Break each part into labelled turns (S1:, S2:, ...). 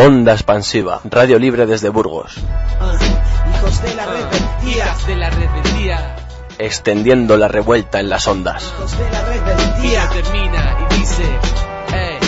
S1: Onda expansiva, radio libre desde Burgos.
S2: Hijos de la rebeldía.
S3: de la rebeldía.
S1: Extendiendo la revuelta en las ondas.
S2: Hijos de la rebeldía.
S3: Termina y dice, "Ey,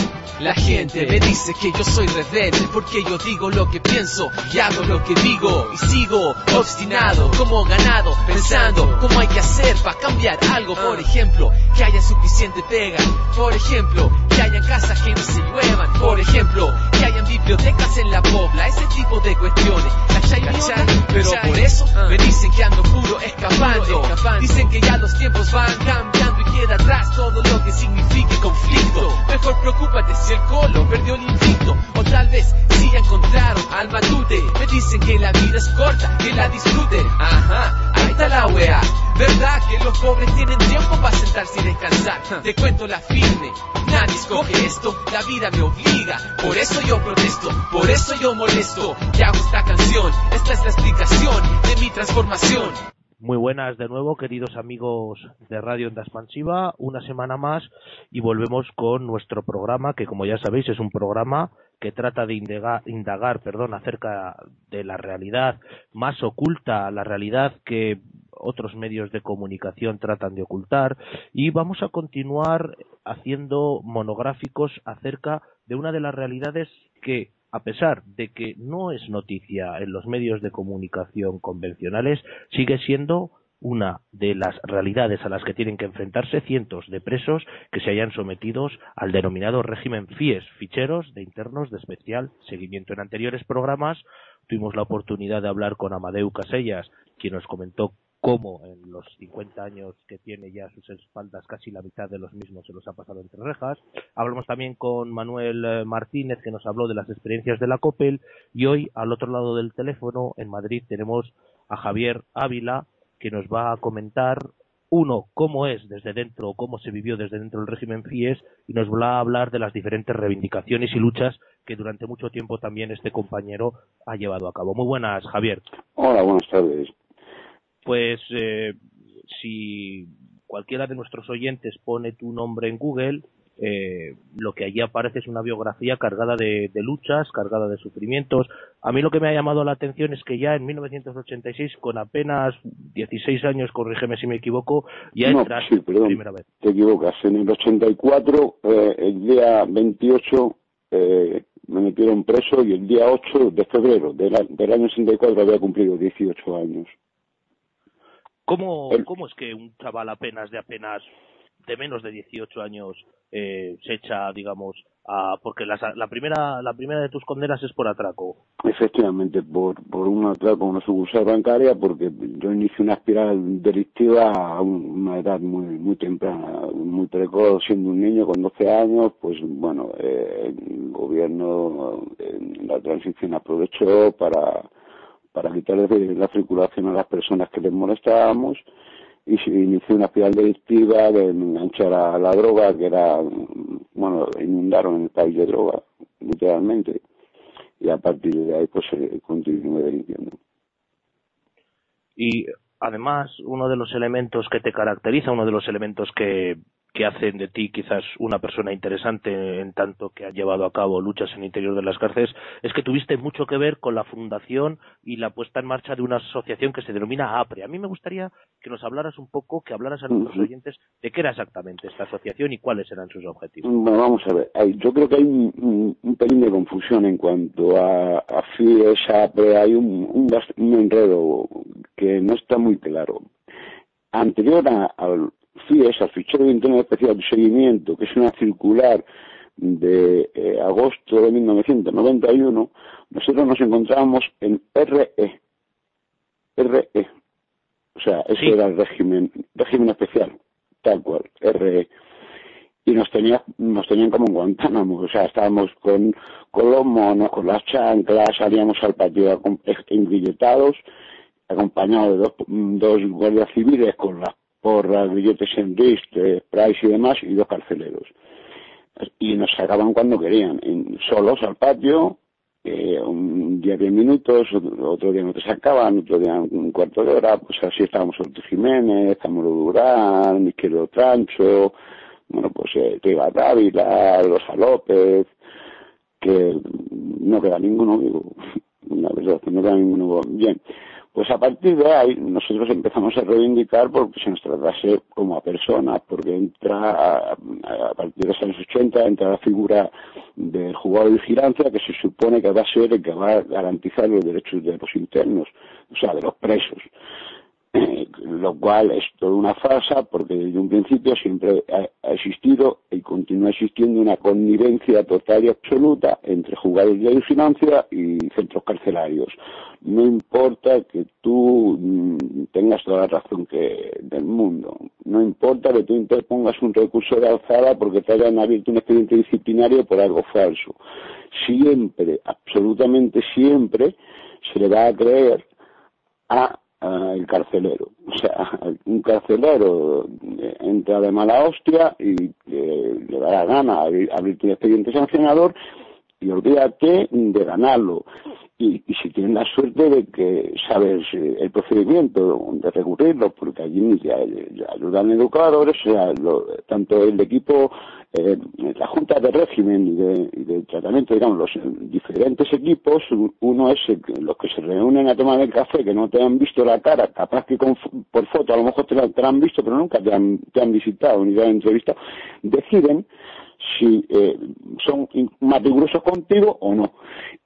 S3: La gente me dice que yo soy rebelde porque yo digo lo que pienso y hago lo que digo y sigo obstinado como ganado pensando cómo hay que hacer para cambiar algo. Por ejemplo, que haya suficiente pega. Por ejemplo, que hayan casas que no se lluevan. Por ejemplo, que hayan bibliotecas en la pobla. Ese tipo de cuestiones. ¿Cachai, onda? Pero por eso me dicen que ando puro escapando. Dicen que ya los tiempos van cambiando y queda atrás todo lo que signifique conflicto. Mejor preocúpate si el colo perdió el invicto. O tal vez si ya encontraron al matute. Me dicen que la vida es corta, que la disfruten. Ajá, está la wea. ¿Verdad que los pobres tienen tiempo para sentarse y descansar? Te cuento la firme. Nadie escoge esto, la vida me obliga. Por eso yo protesto, por eso yo molesto. Y hago esta canción, esta es la explicación de mi transformación.
S4: Muy buenas de nuevo, queridos amigos de Radio Onda Expansiva, una semana más y volvemos con nuestro programa, que como ya sabéis es un programa que trata de indagar, indagar perdón, acerca de la realidad más oculta, la realidad que otros medios de comunicación tratan de ocultar y vamos a continuar haciendo monográficos acerca de una de las realidades que a pesar de que no es noticia en los medios de comunicación convencionales, sigue siendo una de las realidades a las que tienen que enfrentarse cientos de presos que se hayan sometidos al denominado régimen FIES, ficheros de internos de especial seguimiento. En anteriores programas tuvimos la oportunidad de hablar con Amadeu Casellas, quien nos comentó cómo en los 50 años que tiene ya a sus espaldas casi la mitad de los mismos se los ha pasado entre rejas. Hablamos también con Manuel eh, Martínez que nos habló de las experiencias de la COPEL y hoy al otro lado del teléfono en Madrid tenemos a Javier Ávila que nos va a comentar uno, cómo es desde dentro, cómo se vivió desde dentro del régimen FIES y nos va a hablar de las diferentes reivindicaciones y luchas que durante mucho tiempo también este compañero ha llevado a cabo. Muy buenas, Javier.
S5: Hola, buenas tardes
S4: pues eh, si cualquiera de nuestros oyentes pone tu nombre en Google, eh, lo que allí aparece es una biografía cargada de, de, luchas, cargada de sufrimientos. A mí lo que me ha llamado la atención es que ya en 1986, con apenas 16 años, corrígeme si me equivoco, ya
S5: no,
S4: entras
S5: sí, perdón,
S4: primera vez.
S5: Te equivocas. En el 84, eh, el día 28, eh, me metieron preso y el día 8 de febrero del, del año 64 había cumplido 18 años.
S4: ¿Cómo, ¿Cómo es que un chaval apenas de apenas de menos de 18 años eh, se echa, digamos, a, porque las- la primera la primera de tus condenas es por atraco?
S5: Efectivamente, por, por un atraco a una sucursal bancaria, porque yo inicié una espiral delictiva a un- una edad muy muy temprana, muy precoz, siendo un niño con 12 años, pues bueno, eh, el gobierno en la transición aprovechó para, para quitar la circulación a las personas que les molestábamos y se inició una espiral delictiva de enganchar a la droga, que era, bueno, inundaron el país de droga, literalmente y a partir de ahí pues eh, continúe delinquiendo.
S4: Y además, uno de los elementos que te caracteriza, uno de los elementos que, que hacen de ti quizás una persona interesante en tanto que ha llevado a cabo luchas en el interior de las cárceles, es que tuviste mucho que ver con la fundación y la puesta en marcha de una asociación que se denomina APRE. A mí me gustaría que nos hablaras un poco, que hablaras a nuestros oyentes de qué era exactamente esta asociación y cuáles eran sus objetivos.
S5: Bueno, vamos a ver, hay- yo creo que hay un, un- un pelín de confusión en cuanto a, a FIES, APRE, hay un, enredo que no está muy claro. Anterior a- al FIES, al fichero de interno especial de seguimiento, que es una circular de eh, agosto de 1991, nosotros nos encontrábamos en RE. RE. O sea, ese
S4: Sí.
S5: era el régimen, régimen especial, tal cual, RE. Y nos, tenía, nos tenían como en Guantánamo, o sea, estábamos con, con los monos, con las chanclas, salíamos al patio acom- engrilletados, acompañados de dos, dos guardias civiles con las porras, billetes en disc, eh, price y demás, y dos carceleros. Y nos sacaban cuando querían, en- solos al patio, eh, un día diez minutos, otro día no te sacaban, otro día un cuarto de hora, pues así estábamos Ortiz Jiménez, Camilo Durán, Izquierdo Trancho, bueno, pues eh, Triga Dávila, Rosa López, que no queda ninguno vivo. La verdad, no queda ninguno. Bien, pues a partir de ahí nosotros empezamos a reivindicar porque se nos tratase como a personas, porque entra a, a partir de los años 80 entra la figura del jugador de vigilancia que se supone que va a ser el que va a garantizar los derechos de los internos, o sea, de los presos. Lo cual es toda una farsa porque desde un principio siempre ha, ha, existido y continúa existiendo una connivencia total y absoluta entre jugadores de vigilancia y centros carcelarios. No importa que tú mm, tengas toda la razón que del mundo, no importa que tú interpongas un recurso de alzada porque te hayan abierto un expediente disciplinario por algo falso. Siempre, absolutamente siempre, se le va a creer a el carcelero. O sea, un carcelero entra de mala hostia y eh, le da la gana abrir, abrirte un expediente sancionador y olvídate de ganarlo. Y, y, si tienes la suerte de que sabes eh, el procedimiento, de recurrirlo, porque allí ya, ya ayudan educadores, sea, lo, tanto el equipo, eh, la Junta de Régimen y de, y de, Tratamiento, digamos, los diferentes equipos, uno es el, los que se reúnen a tomar el café, que no te han visto la cara, capaz que con, por foto a lo mejor te la, te la han visto, pero nunca te han, te han visitado ni te han entrevistado, deciden si eh, son más rigurosos contigo o no.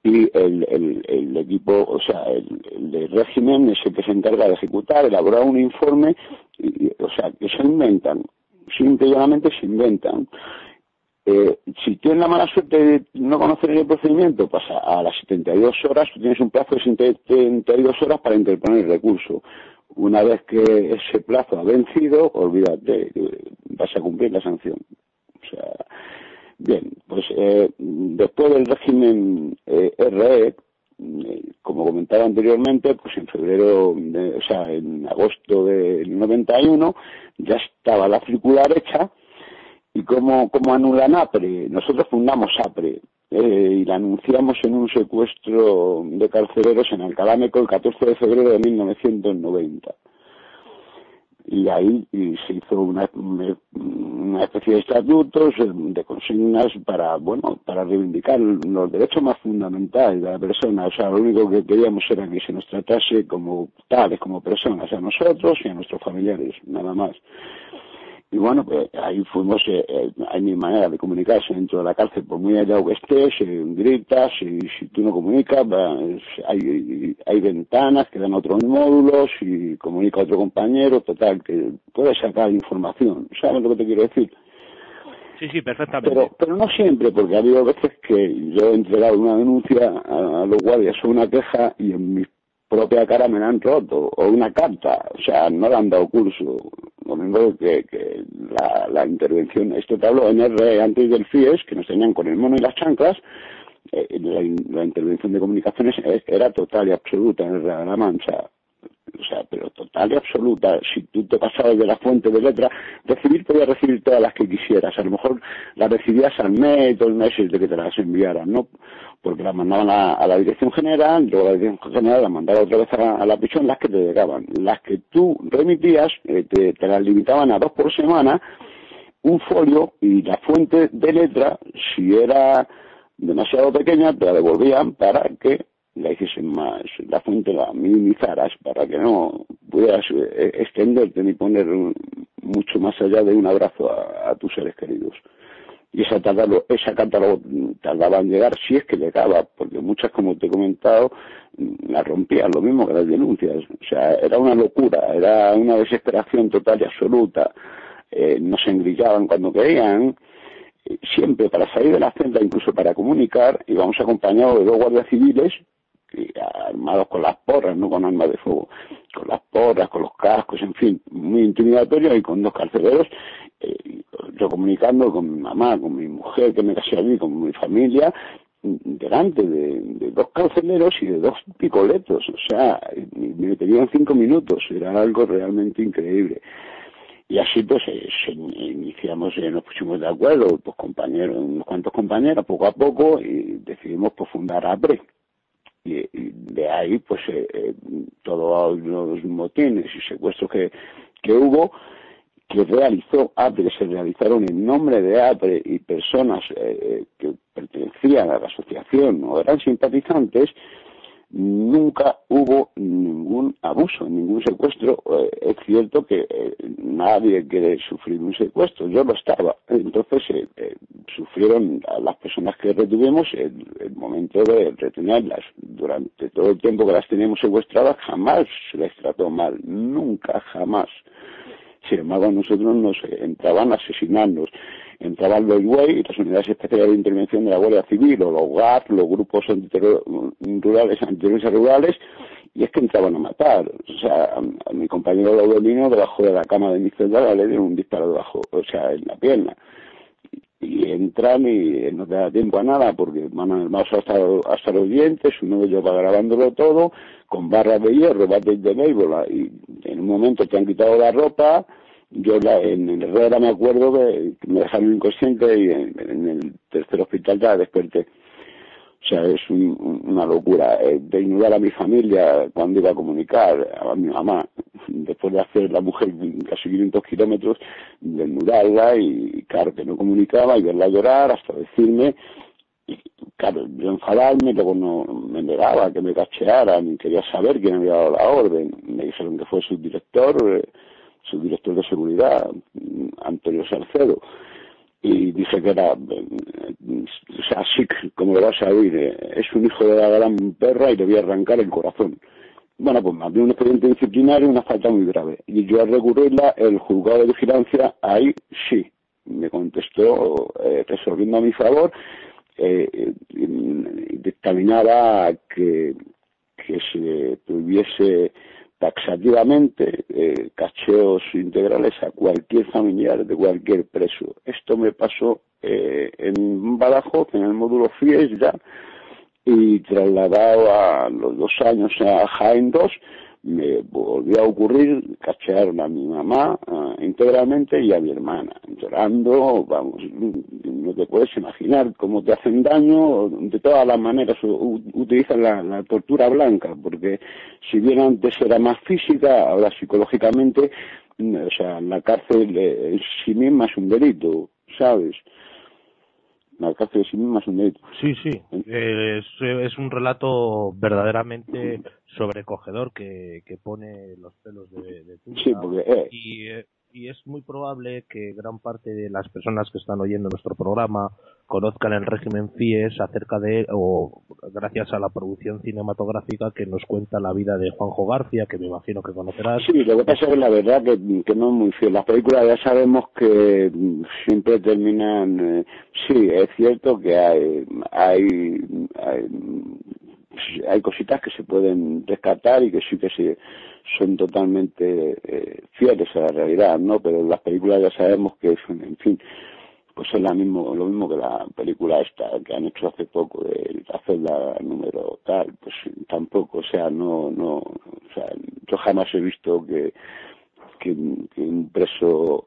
S5: Y el, el, el equipo, o sea, el, el, régimen es el que se encarga de ejecutar, elaborar un informe, y, o sea, que se inventan, simple y llanamente se inventan. Eh, si tienes la mala suerte de no conocer el procedimiento, pues a, a las 72 horas, tú tienes un plazo de 72 horas para interponer el recurso. Una vez que ese plazo ha vencido, olvídate, vas a cumplir la sanción. O sea, bien, pues eh, después del régimen eh, RE, eh, como comentaba anteriormente, pues en febrero, o sea, en agosto del 91, ya estaba la circular hecha, y como, como anulan APRE, nosotros fundamos APRE, eh, y la anunciamos en un secuestro de carceleros en Alcalá Meco el 14 de febrero de 1990 y ahí se hizo una, una especie de estatutos de consignas para bueno para reivindicar los derechos más fundamentales de la persona. O sea lo único que queríamos era que se nos tratase como tales como personas a nosotros y a nuestros familiares nada más y bueno, pues ahí fuimos, eh, eh, hay mi manera de comunicarse dentro de la cárcel, por muy allá que estés, eh, gritas, y si tú no comunicas, pues, hay, hay ventanas que dan otros módulos y comunica a otro compañero, total, que puedes sacar información, ¿sabes lo que te quiero decir?
S4: Sí, sí, perfectamente.
S5: Pero, pero no siempre, porque ha habido veces que yo he entregado una denuncia a, a los guardias o una queja y en mis propia cara me la han roto, o una carta, o sea, no le han dado curso. Lo mismo que, que la, intervención, esto te hablo en R antes del FIES, que nos tenían con el mono y las chanclas, eh, la, la, intervención de comunicaciones era total y absoluta en de la Mancha. O sea, pero total y absoluta. Si tú te pasabas de la fuente de letra, recibir podías recibir todas las que quisieras. A lo mejor las recibías al mes, dos meses de que te las enviaran, ¿no? Porque las mandaban a, a, la dirección general, luego la dirección general las mandaba otra vez a, a, la prisión, las que te llegaban. Las que tú remitías, eh, te, las limitaban a dos por semana, un folio y la fuente de letra, si era demasiado pequeña, te la devolvían para que la hiciesen más, la fuente la minimizaras, para que no pudieras eh, extenderte ni poner mucho más allá de un abrazo a, a tus seres queridos y esa, tardaba, esa carta tardaba en llegar si es que llegaba, porque muchas, como te he comentado, la rompían, lo mismo que las denuncias. O sea, era una locura, era una desesperación total y absoluta. Eh, nos engrillaban cuando querían. Siempre para salir de la celda, incluso para comunicar, íbamos acompañados de dos guardias civiles armados con las porras, no con armas de fuego, con las porras, con los cascos, en fin, muy intimidatorio y con dos carceleros, eh, yo comunicando con mi mamá, con mi mujer que me casé a mí, con mi familia, delante de, dos carceleros y de dos picoletos, o sea, me tenían cinco minutos, era algo realmente increíble. Y así pues eh, se, iniciamos, eh, nos pusimos de acuerdo, pues compañeros, unos cuantos compañeros, poco a poco, y decidimos pues fundar APRE y, y de ahí pues eh, eh, todos los motines y secuestros que, que hubo que realizó APRE, se realizaron en nombre de APRE y personas eh, que pertenecían pertenecían a la asociación o eran simpatizantes, nunca hubo ningún abuso, ningún secuestro. Eh, es cierto que eh, nadie quiere sufrir un secuestro, yo lo estaba. Entonces eh, eh, sufrieron a las personas que retuvimos el, el, momento de retenerlas. Durante todo el tiempo que las teníamos secuestradas jamás se les trató mal, nunca, jamás. Sin embargo, nosotros nos entraban a asesinarnos entraban los UEI, las unidades especiales de intervención de la Guardia Civil, o los GAP, los grupos rurales, antiterroristas rurales, y es que entraban a matar. O sea, a, mi compañero Laudolino, debajo de la cama de mi celda, le dieron un disparo debajo, o sea, en la pierna. Y, y entran y no te da tiempo a nada, porque van armados hasta, hasta los dientes, uno de ellos va grabándolo todo, con barras de hierro, bates de béisbol, y en un momento te han quitado la ropa, yo la, en Herrera me acuerdo que me dejaron inconsciente y en, en el tercer hospital ya desperté. O sea, es un, una locura. Eh, desnudar a mi familia cuando iba a comunicar, a mi mamá, después de hacer la mujer casi 500 kilómetros, desnudarla y, claro, que no comunicaba y verla llorar hasta decirme, y claro, yo enfadarme, luego no me negaba que me cachearan, quería saber quién había dado la orden. Me dijeron que fue su director, eh, su director de seguridad, Antonio Salcedo, y dije que era, sea, así como lo vas a oír, es un hijo de la gran perra y le voy a arrancar el corazón. Bueno, pues me abrió un expediente disciplinario, una falta muy grave. Y yo al recurrirla, el juzgado de vigilancia, ahí sí, me contestó eh, resolviendo a mi favor, eh, dictaminaba que, que se tuviese taxativamente eh, cacheos integrales a cualquier familiar de cualquier preso. Esto me pasó eh, en Badajoz, en el módulo FIES ya, y trasladado a los dos años a Jaén 2, me volvió a ocurrir cachear a mi mamá uh, íntegramente y a mi hermana, llorando, vamos, no te puedes imaginar cómo te hacen daño, de todas las maneras utilizan la, la, tortura blanca, porque si bien antes era más física, ahora psicológicamente, o sea, la cárcel en sí misma es un delito, ¿sabes? Cárcel de sí misma es un delito.
S4: Sí, sí, es, es un relato verdaderamente sobrecogedor que, que pone los pelos de, de punta.
S5: Sí, porque, eh.
S4: y, y es muy probable que gran parte de las personas que están oyendo nuestro programa conozcan el régimen FIES acerca de, o gracias a la producción cinematográfica que nos cuenta la vida de Juanjo García, que me imagino que conocerás.
S5: Sí, lo que pasa es la verdad que, no es muy fiel. Las películas ya sabemos que siempre terminan, eh, sí, es cierto que hay, hay, hay hay cositas que se pueden descartar y que sí que se son totalmente eh, fieles a la realidad, ¿no? Pero las películas ya sabemos que, en fin, pues es la mismo, lo mismo que la película esta que han hecho hace poco de la celda número tal, pues tampoco, o sea, no, no, o sea, yo jamás he visto que, que, que un preso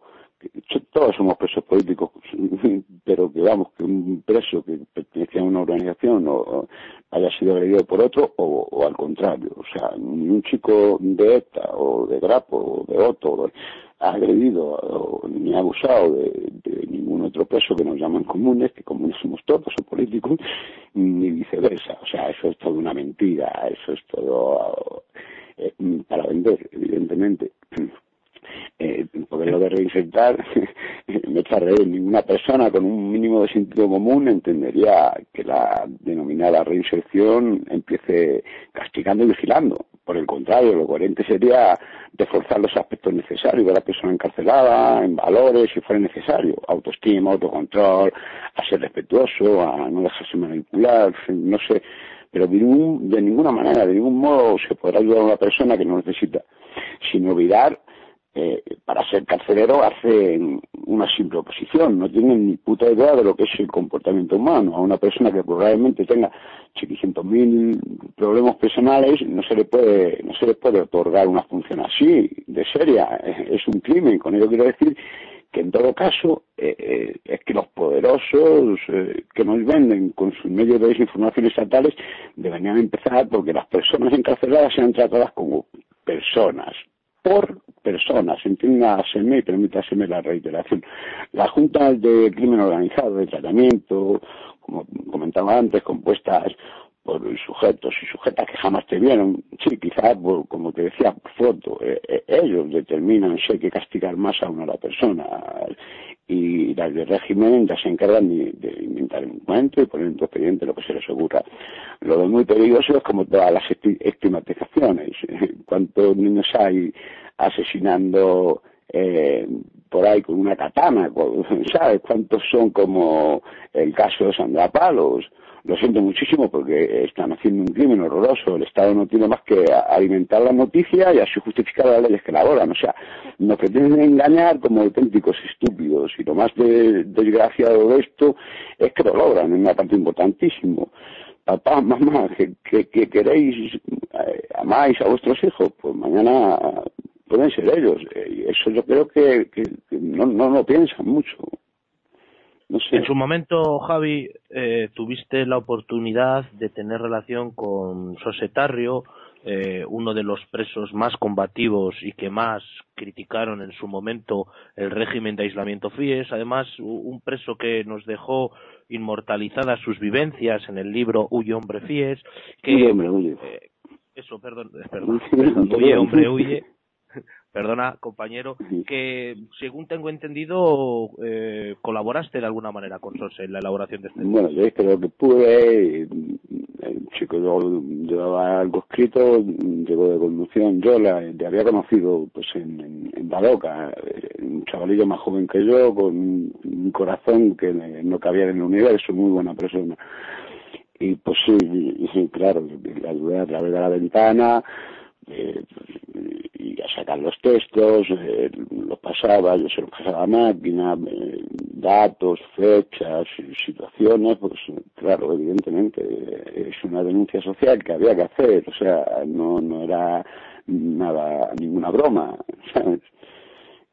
S5: todos somos presos políticos, pero que vamos, que un preso que pertenecía a una organización o, haya sido agredido por otro o, al contrario, o sea, ni un chico de ETA o de Grapo o de Otto ha agredido o, ni ha abusado de, ningún otro preso que nos llaman comunes, que comunes somos todos o políticos, ni viceversa, o sea, eso es toda una mentira, eso es todo eh, para vender, evidentemente eh, porque lo de reinsertar me echa a reír. Ninguna persona con un mínimo de sentido común entendería que la denominada reinserción empiece castigando y vigilando. Por el contrario, lo coherente sería reforzar los aspectos necesarios de la persona encarcelada, en valores, si fuera necesario. Autoestima, autocontrol, a ser respetuoso, a no dejarse manipular, no sé. Pero de, ningún, de ninguna manera, de ningún modo se podrá ayudar a una persona que no necesita, sin olvidar eh, para ser carcelero hacen una simple oposición, no tienen ni puta idea de lo que es el comportamiento humano. A una persona que probablemente tenga mil problemas personales no se le puede no se le puede otorgar una función así, de seria, es un crimen. Con ello quiero decir que en todo caso eh, eh, es que los poderosos eh, que nos venden con sus medios de desinformación estatales deberían empezar porque las personas encarceladas sean tratadas como personas, por personas, entiéndaseme y permítaseme la reiteración. La Junta de Crimen Organizado, de Tratamiento, como comentaba antes, compuestas por sujetos y sujetas que jamás te vieron. Sí, quizás, como te decía, por foto. Eh, eh, ellos determinan si hay que castigar más a una a la persona. Y las del régimen ya se encargan de, de inventar un cuento y poner en tu lo que se les ocurra. Lo de muy peligroso es como todas las estigmatizaciones. ¿Cuántos niños hay asesinando eh, por ahí con una katana? ¿Sabes? ¿Cuántos son como el caso de Sandra Palos? Lo siento muchísimo porque están haciendo un crimen horroroso. El Estado no tiene más que alimentar la noticia y así justificar las leyes que elaboran. O sea, nos pretenden engañar como auténticos estúpidos. Y lo más desgraciado de esto es que lo logran en una parte importantísimo. Papá, mamá, que, queréis, eh, amáis a vuestros hijos, pues mañana pueden ser ellos. Y eso yo creo que, no, no lo piensan mucho.
S4: En su momento, Javi, eh, tuviste la oportunidad de tener relación con Sosetarrio, eh, uno de los presos más combativos y que más criticaron en su momento el régimen de aislamiento FIES. Además, un preso que nos dejó inmortalizadas sus vivencias en el libro Huye hombre FIES. Que,
S5: hombre, huye.
S4: Eh, eso, perdón, perdón, perdón, huye hombre huye perdona compañero, que según tengo entendido eh, colaboraste de alguna manera con SOS en la elaboración de este
S5: Bueno, yo creo que pude, el chico yo llevaba algo escrito, llegó de conducción, yo la, le había conocido pues en, en, en Badoca, eh, un chavalillo más joven que yo, con un corazón que no cabía en el universo, muy buena persona. Y pues sí, sí claro, le ayudé a través de la ventana, eh, y a sacar los textos, eh, los pasaba, yo se los pasaba a máquina, eh, datos, fechas, situaciones, pues claro, evidentemente es una denuncia social que había que hacer, o sea, no, no era nada, ninguna broma, ¿sabes?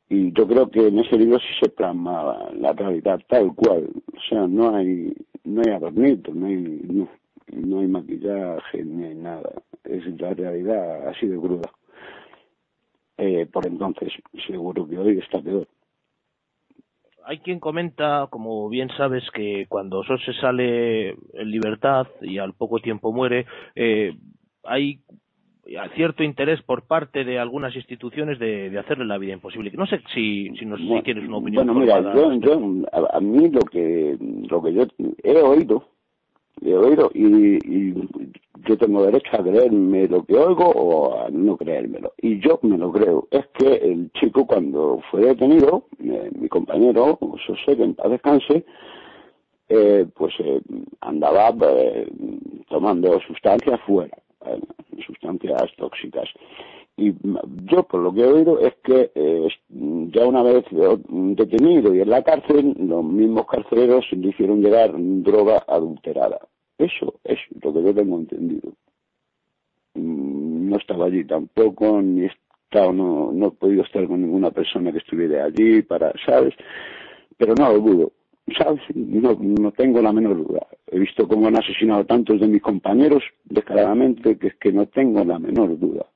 S5: Y yo creo que en ese libro sí se plasmaba la realidad tal cual, o sea, no hay, no hay adornito, no hay, no, no hay maquillaje, ni hay nada es la realidad así de cruda. Eh, por entonces, seguro que hoy está peor.
S4: Hay quien comenta, como bien sabes, que cuando se sale en libertad y al poco tiempo muere, eh, hay cierto interés por parte de algunas instituciones de, de, hacerle la vida imposible. No sé si, si, nos, si tienes una opinión.
S5: Bueno, mira, yo, yo a, a, mí lo que, lo que yo he oído he oído y, y, yo tengo derecho a creerme lo que oigo o a no creérmelo. Y yo me lo creo. Es que el chico cuando fue detenido, eh, mi compañero, José, que en paz descanse, eh, pues eh, andaba eh, tomando sustancias fuera, eh, sustancias tóxicas. Y yo, por lo que he oído, es que eh, ya una vez detenido y en la cárcel, los mismos carceleros le hicieron llegar droga adulterada. Eso es lo que yo tengo entendido. No estaba allí tampoco, ni he no, no he podido estar con ninguna persona que estuviera allí para, ¿sabes? Pero no lo dudo. ¿sabes? No, no tengo la menor duda. He visto cómo han asesinado tantos de mis compañeros descaradamente que es que no tengo la menor duda.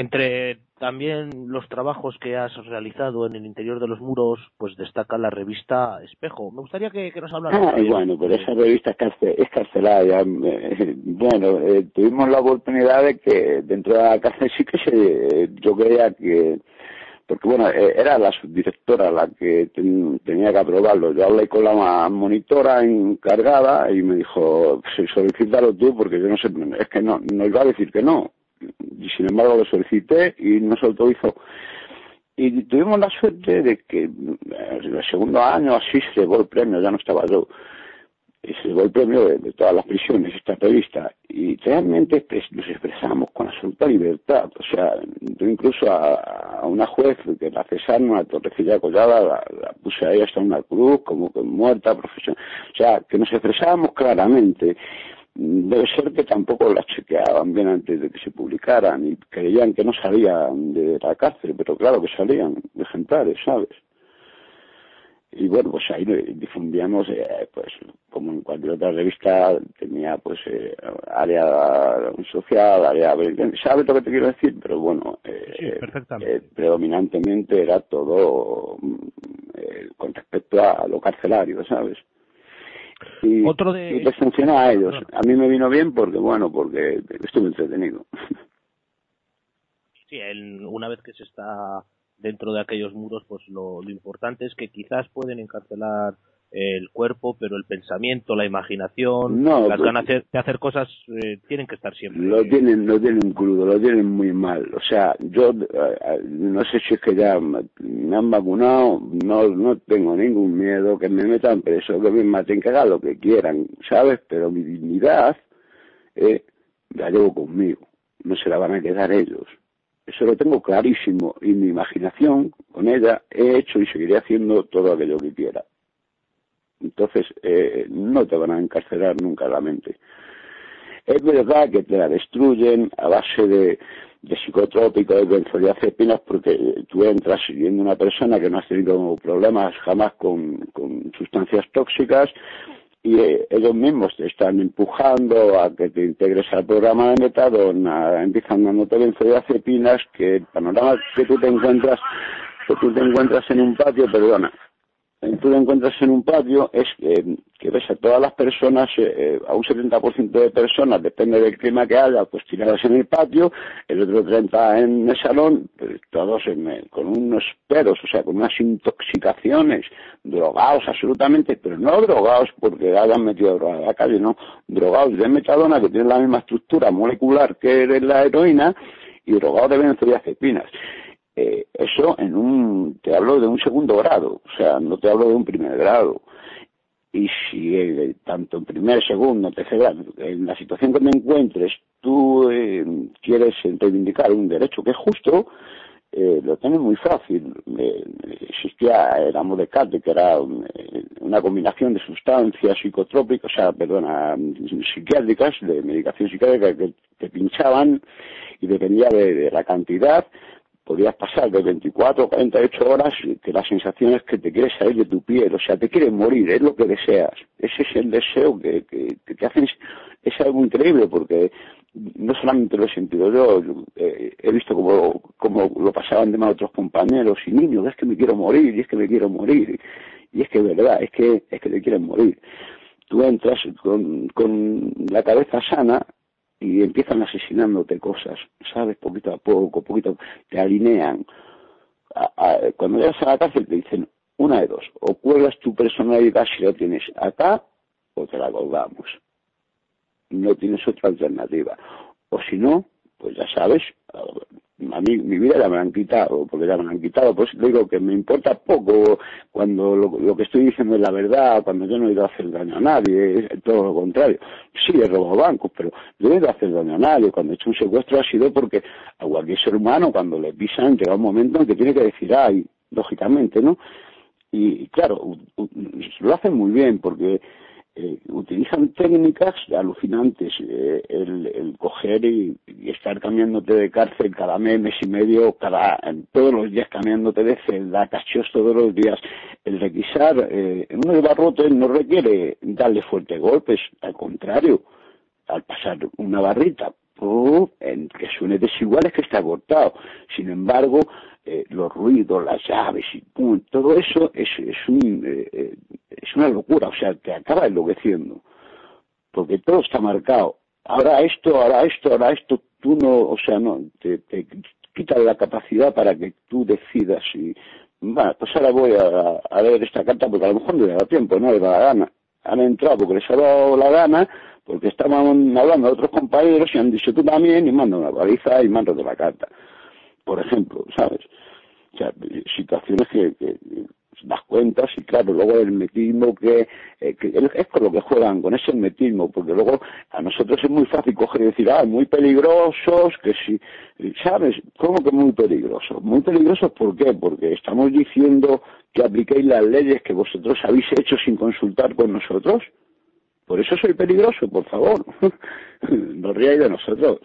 S4: Entre también los trabajos que has realizado en el interior de los muros, pues destaca la revista Espejo. Me gustaría que, que nos hablaras.
S5: Ah, bueno, pero esa revista es carcelaria. Eh, bueno, eh, tuvimos la oportunidad de que dentro de la cárcel sí que se, yo creía que, porque bueno, eh, era la subdirectora la que ten, tenía que aprobarlo. Yo hablé con la monitora encargada y me dijo, solicítalo tú porque yo no sé, es que no, no iba a decir que no y sin embargo lo solicité y no se autorizó. Y tuvimos la suerte de que en el segundo año así se llevó el premio, ya no estaba yo, y se llevó el premio de, todas las prisiones, esta revista, y realmente nos expresamos con absoluta libertad. O sea, yo incluso a, a una juez que la cesaron, a Torrecilla Collada, la, la puse ahí hasta una cruz, como que muerta, profesional. O sea, que nos expresábamos claramente debe ser que tampoco las chequeaban bien antes de que se publicaran y creían que no salían de la cárcel, pero claro que salían ejemplares, ¿sabes? Y bueno, pues ahí difundíamos, eh, pues como en cualquier otra revista, tenía pues eh, área social, área... ¿Sabes lo que te quiero decir? Pero bueno,
S4: eh, sí,
S5: eh, predominantemente era todo mm, eh, con respecto a lo carcelario, ¿sabes? Y,
S4: Otro de-
S5: y les funcionó a ellos. A mí me vino bien porque, bueno, porque estuve entretenido.
S4: Sí, el- una vez que se está dentro de aquellos muros, pues lo, lo importante es que quizás pueden encarcelar el cuerpo, pero el pensamiento, la imaginación,
S5: No,
S4: las
S5: pues-
S4: ganas de hacer cosas eh, tienen que estar siempre.
S5: Lo tienen, lo tienen crudo, lo tienen muy mal. O sea, yo eh, eh, no sé si es que ya me me han vacunado, no, no tengo ningún miedo que me metan preso, que me maten, que hagan lo que quieran, ¿sabes? Pero mi dignidad eh, la llevo conmigo, no se la van a quedar ellos. Eso lo tengo clarísimo y mi imaginación con ella he hecho y seguiré haciendo todo aquello que quiera. Entonces, eh, no te van a encarcelar nunca la mente. Es verdad que te la destruyen a base de, de psicotrópicos, de benzodiazepinas, porque tú entras siendo una persona que no has tenido problemas jamás con, sustancias tóxicas y eh, ellos mismos te están empujando a que te integres al programa de metadona, empiezan dándote benzodiazepinas, que el panorama que tú te encuentras, que tú te encuentras en un patio, perdona, tú te encuentras en un patio es eh, que ves a todas las personas, eh, eh, a un 70% de personas, depende del clima que haya, pues tiradas en el patio, el otro 30% en el salón, pues, todos en, eh, con unos pedos, o sea, con unas intoxicaciones, drogados absolutamente, pero no drogados porque hayan metido droga a la calle, no, drogados de metadona que tienen la misma estructura molecular que la heroína y drogados de benzodiazepinas. Eh, eso en un, te hablo de un segundo grado, o sea, no te hablo de un primer grado. Y si eh, tanto en primer, segundo, tercer grado, en la situación que te encuentres, tú eh, quieres reivindicar un derecho que es justo, eh, lo tienes muy fácil. Eh, existía el amodecate, que era eh, una combinación de sustancias psicotrópicas, o sea, perdona, psiquiátricas, de medicación psiquiátrica que te pinchaban y dependía de, de la cantidad, podías pasar de 24 a 48 horas que la sensación es que te quieres salir de tu piel, o sea, te quieres morir, es lo que deseas. Ese es el deseo que, que, que hacen, es algo increíble porque no solamente lo he sentido yo, eh, he visto como, como lo pasaban de más otros compañeros y niños, es que me quiero morir, y es que me quiero morir, y es que es verdad, es que, es que te quieren morir. Tú entras con, con la cabeza sana y empiezan asesinándote cosas, ¿sabes? Poquito a poco, poquito, te alinean. A- a- cuando llegas a la cárcel te dicen una de dos, o cuelgas tu personalidad si la tienes acá, o te la colgamos. No tienes otra alternativa. O si no, pues ya sabes, a mí mi vida ya me la han quitado, porque ya me la han quitado, pues digo que me importa poco cuando lo, que estoy diciendo es la verdad, cuando yo no he ido a hacer daño a nadie, todo lo contrario. Sí, he robado bancos, pero yo no he ido a hacer daño a nadie. Cuando he hecho un secuestro ha sido porque a cualquier ser humano, cuando le pisan, llega un momento en que tiene que decir, ay, lógicamente, ¿no? Y claro, lo hacen muy bien porque eh, utilizan técnicas alucinantes, eh, el, el coger y, estar cambiándote de cárcel cada mes, mes y medio, cada todos los días cambiándote de celda, cachos todos los días. El requisar eh, en un barrote no requiere darle fuertes golpes, al contrario, al pasar una barrita, ¡puf! en que suene desigual es que está cortado. Sin embargo, eh, los ruidos, las llaves y pum, todo eso es, es, un, eh, eh, es una locura, o sea, te acaba enloqueciendo. Porque todo está marcado. Ahora esto, ahora esto, ahora esto, tú no, o sea, no, te, te quita la capacidad para que tú decidas y, bueno, pues ahora voy a, a leer esta carta porque a lo mejor no le da tiempo, no le da la gana. Han entrado porque les ha dado la gana, porque estaban hablando de otros compañeros y han dicho tú también y mandan una paliza y mandan de la carta. Por ejemplo, ¿sabes? O sea, situaciones que, que das cuentas y claro, luego el metismo que, eh, es con lo que juegan, con ese metismo, porque luego a nosotros es muy fácil coger y decir, ah, muy peligrosos, que si, ¿sabes? ¿Cómo que muy peligrosos? Muy peligrosos, ¿por qué? Porque estamos diciendo que apliquéis las leyes que vosotros habéis hecho sin consultar con nosotros. Por eso soy peligroso, por favor. no ríais de nosotros.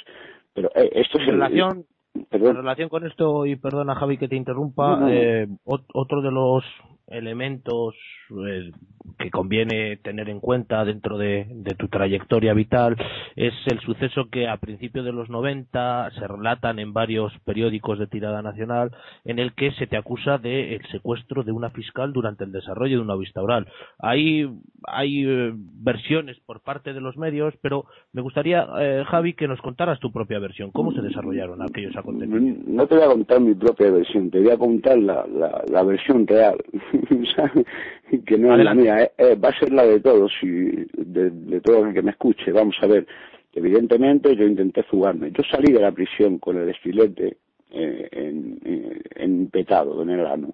S5: Pero eh, esto es
S4: En
S5: el-
S4: relación, en relación con esto, y perdona Javi que te interrumpa,
S5: No, no, no.
S4: eh, ot- otro de los elementos eh, que conviene tener en cuenta dentro de, de, tu trayectoria vital es el suceso que a principios de los 90 se relatan en varios periódicos de tirada nacional en el que se te acusa de el secuestro de una fiscal durante el desarrollo de una vista oral. Hay, hay eh, versiones por parte de los medios, pero me gustaría, eh, Javi, que nos contaras tu propia versión. ¿Cómo se desarrollaron aquellos acontecimientos?
S5: No te voy a contar mi propia versión, te voy a contar la, la, la versión real. que no es la mía, eh, eh, va a ser la de todos y de, de todo el que me escuche. Vamos a ver, evidentemente yo intenté fugarme. Yo salí de la prisión con el estilete eh, en, en, en, petado, en el ano.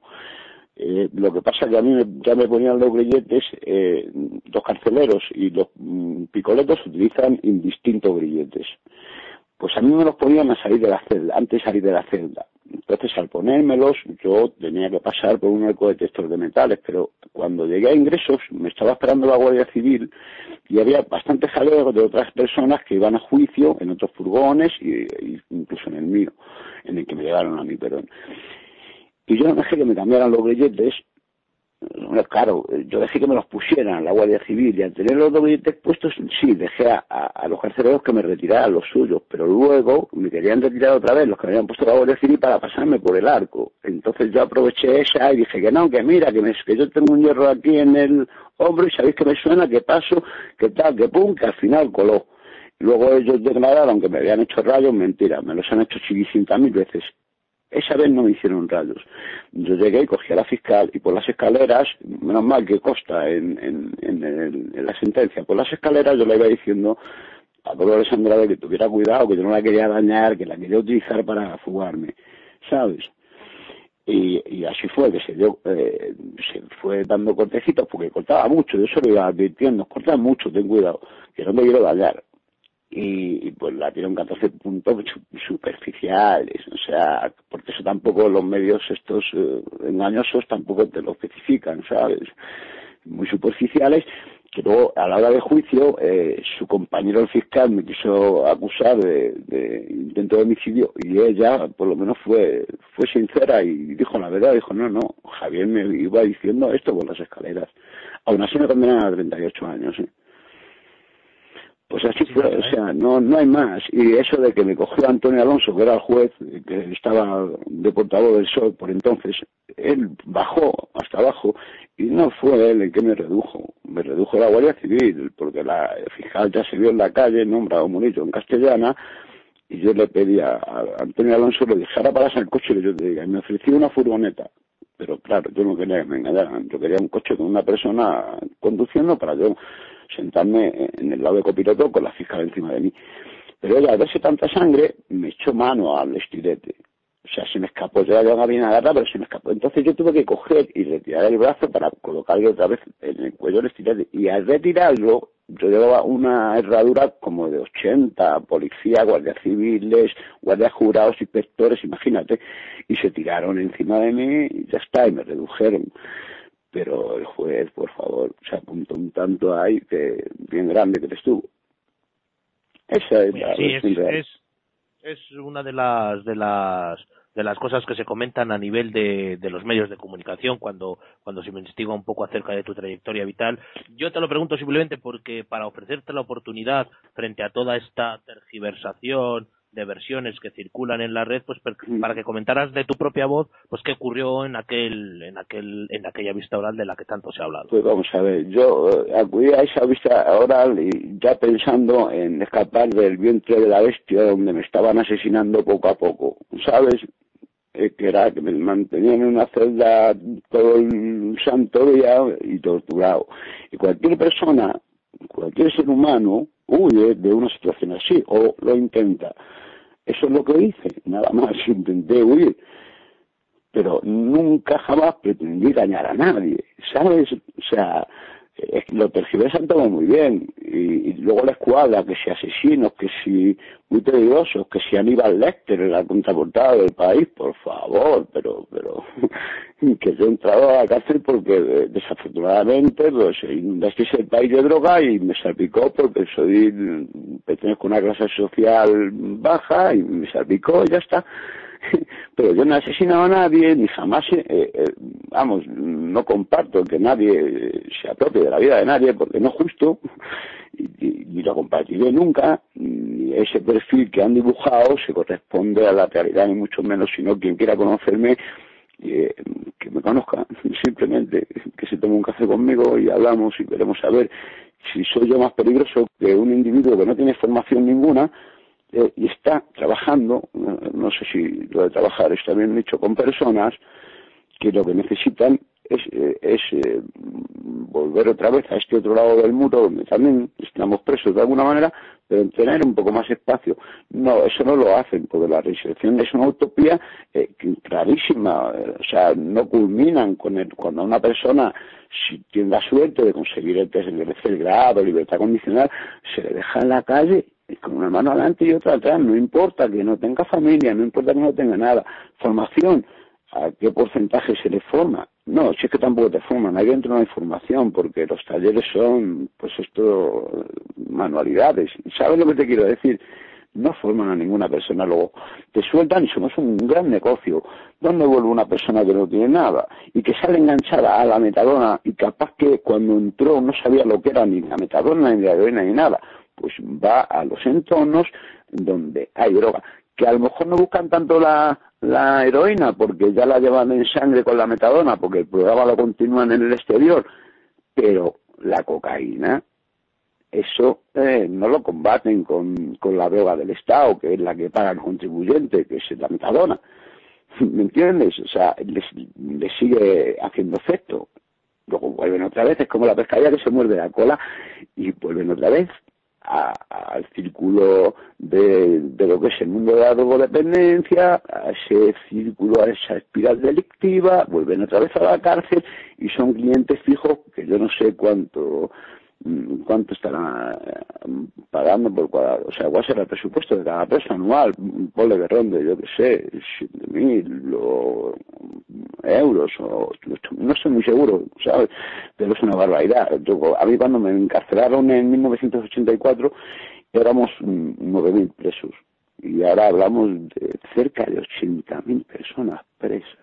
S5: Eh, lo que pasa es que a mí me, ya me ponían los grilletes, eh, los carceleros y los mm, picoletos utilizan indistintos grilletes. Pues a mí me los ponían a salir de la celda, antes de salir de la celda. Entonces, al ponérmelos, yo tenía que pasar por un eco detector de metales, pero cuando llegué a ingresos, me estaba esperando la Guardia Civil y había bastante jaleo de otras personas que iban a juicio en otros furgones y, y incluso en el mío, en el que me llevaron a mí, perdón. Y yo no dejé que me cambiaran los grilletes claro, yo dejé que me los pusieran la Guardia Civil y al tener los billetes puestos, sí, dejé a, los carceleros que me retiraran los suyos, pero luego me querían retirar otra vez los que me habían puesto la Guardia Civil para pasarme por el arco. Entonces yo aproveché esa y dije que no, que mira, que, me, que yo tengo un hierro aquí en el hombro y sabéis que me suena, que paso, que tal, que pum, que al final coló. Luego ellos declararon que me habían hecho rayos, mentira, me los han hecho chiquicientas mil veces. Esa vez no me hicieron rayos. Yo llegué y cogí a la fiscal y por las escaleras, menos mal que consta en, en, en, el, en la sentencia, por las escaleras yo le iba diciendo a Dolores Andrade que tuviera cuidado, que yo no la quería dañar, que la quería utilizar para fugarme, ¿sabes? Y, y así fue, que se dio, eh, se fue dando cortecitos porque cortaba mucho, yo se lo iba advirtiendo, cortaba mucho, ten cuidado, que no me quiero dañar y, pues la dieron 14 puntos superficiales, o sea, porque eso tampoco los medios estos eh, engañosos tampoco te lo especifican, ¿sabes? Muy superficiales, que luego a la hora de juicio eh, su compañero el fiscal me quiso acusar de, de, intento de homicidio y ella por lo menos fue fue sincera y dijo la verdad, dijo no, no, Javier me iba diciendo esto por las escaleras. Aún así me condenan a 38 años, ¿eh? Pues así fue, o sea, no, no hay más. Y eso de que me cogió Antonio Alonso, que era el juez, que estaba de portavoz del sol por entonces, él bajó hasta abajo y no fue él el que me redujo. Me redujo la Guardia Civil, porque la fiscal ya se vio en la calle, nombrado Monillo en castellana, y yo le pedí a, Antonio Alonso que dejara pararse el coche que yo te diga. Y me ofreció una furgoneta. Pero claro, yo no quería que me engañaran. Yo quería un coche con una persona conduciendo para yo sentarme en el lado de copiloto con la fiscal encima de mí. Pero al verse tanta sangre, me echó mano al estilete. O sea, se me escapó, yo la llevaba bien agarrada, pero se me escapó. Entonces yo tuve que coger y retirar el brazo para colocarle otra vez en el cuello el estilete. Y al retirarlo, yo llevaba una herradura como de 80 policías, guardias civiles, guardias jurados, inspectores, imagínate. Y se tiraron encima de mí y ya está, y me redujeron pero el juez, por favor, se apuntó un tanto ahí que bien grande que estuvo. Esa es la
S4: sí, es, es, es, una de las de las de las cosas que se comentan a nivel de, de los medios de comunicación cuando cuando se investiga un poco acerca de tu trayectoria vital. Yo te lo pregunto simplemente porque para ofrecerte la oportunidad frente a toda esta tergiversación, de versiones que circulan en la red, pues para que comentaras de tu propia voz, pues qué ocurrió en aquel, en aquel, en aquella vista oral de la que tanto se ha hablado.
S5: Pues vamos a ver, yo eh, acudí a esa vista oral y ya pensando en escapar del vientre de la bestia donde me estaban asesinando poco a poco, ¿sabes? Eh, que era que me mantenían en una celda todo el santo día y torturado. Y cualquier persona, cualquier ser humano, huye de una situación así o lo intenta. Eso es lo que hice, nada más, intenté huir. Pero nunca jamás pretendí dañar a nadie, ¿sabes? O sea, eh, lo tergiversan todo muy bien. Y, luego la escuadra, que si asesinos, que si muy peligrosos, que si Aníbal Lecter en la contraportada del país, por favor, pero, pero, que yo he entrado a la cárcel porque desafortunadamente, pues, inundasteis el país de droga y me salpicó porque soy, pertenezco a una clase social baja y me salpicó y ya está. pero yo no he asesinado a nadie, ni jamás, eh, eh, vamos, no comparto que nadie se apropie de la vida de nadie, porque no es justo, y, y, lo compartiré nunca, y ese perfil que han dibujado se corresponde a la realidad, ni mucho menos, sino quien quiera conocerme, eh, que me conozca, simplemente que se tome un café conmigo y hablamos y veremos a ver si soy yo más peligroso que un individuo que no tiene formación ninguna eh, y está trabajando, no sé si lo de trabajar está bien dicho, con personas que lo que necesitan es, eh, es eh, volver otra vez a este otro lado del muro donde también estamos presos de alguna manera, pero tener un poco más espacio. No, eso no lo hacen, porque la reinserción es una utopía eh, clarísima, o sea, no culminan con el, cuando una persona, si tiene la suerte de conseguir el tercer grado, libertad condicional, se le deja en la calle con una mano adelante y otra atrás, no importa que no tenga familia, no importa que no tenga nada, formación, a qué porcentaje se le forma. No, si es que tampoco te forman, ahí dentro no hay formación, porque los talleres son, pues esto, manualidades. ¿Sabes lo que te quiero decir? No forman a ninguna persona, luego te sueltan y somos un gran negocio. ¿Dónde vuelve una persona que no tiene nada? Y que sale enganchada a la metadona y capaz que cuando entró no sabía lo que era ni la metadona, ni la heroína, ni nada. Pues va a los entornos donde hay droga que a lo mejor no buscan tanto la, heroína porque ya la llevan en sangre con la metadona porque el programa lo continúan en el exterior, pero la cocaína, eso eh, no lo combaten con, con la droga del Estado, que es la que paga el contribuyente, que es la metadona. ¿Me entiendes? O sea, les, les sigue haciendo efecto. Luego vuelven otra vez, es como la pescadilla que se muerde la cola y vuelven otra vez a, al círculo de, de, lo que es el mundo de la drogodependencia, a ese círculo, a esa espiral delictiva, vuelven otra vez a la cárcel y son clientes fijos que yo no sé cuánto cuánto estarán eh, pagando por cuadrado, o sea, cuál será el presupuesto de cada persona anual, ponle de ronde, yo qué sé, siete mil euros, o no estoy muy seguro, ¿sabes? Pero es una barbaridad. a mí cuando me encarcelaron en 1984 éramos mm, nueve mil presos y ahora hablamos de cerca de ochenta mil personas presas.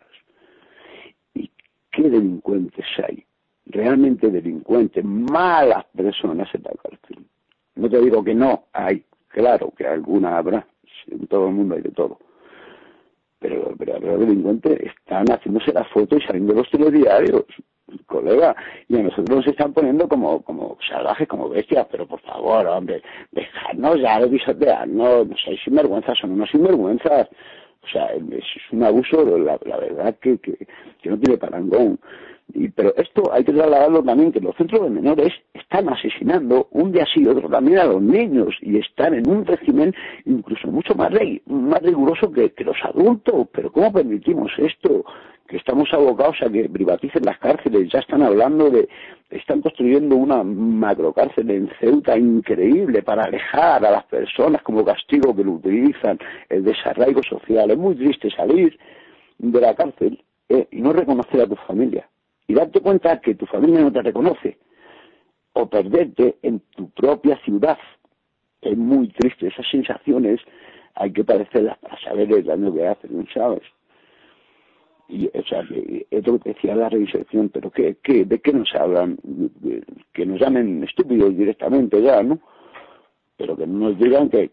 S5: ¿Y qué delincuentes hay? Realmente delincuentes, malas personas en la cárcel. No te digo que no, hay, claro que alguna habrá, en todo el mundo hay de todo. Pero, pero los delincuentes están haciéndose la foto y saliendo los telediarios, colega, y a nosotros nos están poniendo como, como salvajes, como bestias, pero por favor, hombre, dejadnos ya de pisotearnos, no seáis sinvergüenzas, son unos sinvergüenzas. O sea, es, un abuso, la, verdad que, que no tiene parangón. Y, pero esto hay que trasladarlo también, que los centros de menores están asesinando un día sí y otro también a los niños y están en un régimen incluso mucho más, más riguroso que, que los adultos. Pero ¿cómo permitimos esto? que estamos abocados a que privaticen las cárceles, ya están hablando de, están construyendo una macrocárcel en Ceuta increíble para alejar a las personas como castigo que lo utilizan, el desarraigo social. Es muy triste salir de la cárcel eh, y no reconocer a tu familia y darte cuenta que tu familia no te reconoce o perderte en tu propia ciudad. Es muy triste, esas sensaciones hay que padecerlas para saber el daño que hacen, ¿sabes? Y, o sea, es lo que decía la reinserción, pero ¿qué, qué, ¿de qué nos hablan? Que nos llamen estúpidos directamente ya, ¿no? Pero que no nos digan que,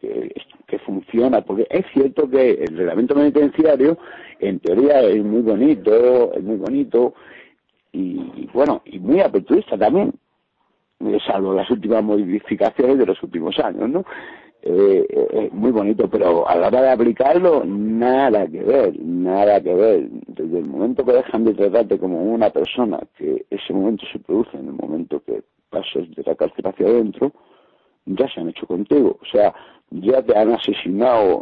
S5: que funciona, porque es cierto que el reglamento penitenciario, en teoría, es muy bonito, es muy bonito, y, bueno, y muy aperturista también, salvo las últimas modificaciones de los últimos años, ¿no? Eh, eh, muy bonito, pero a la hora de aplicarlo, nada que ver, nada que ver. Desde el momento que dejan de tratarte como una persona, que ese momento se produce en el momento que pasas de la cárcel hacia adentro, ya se han hecho contigo. O sea, ya te han asesinado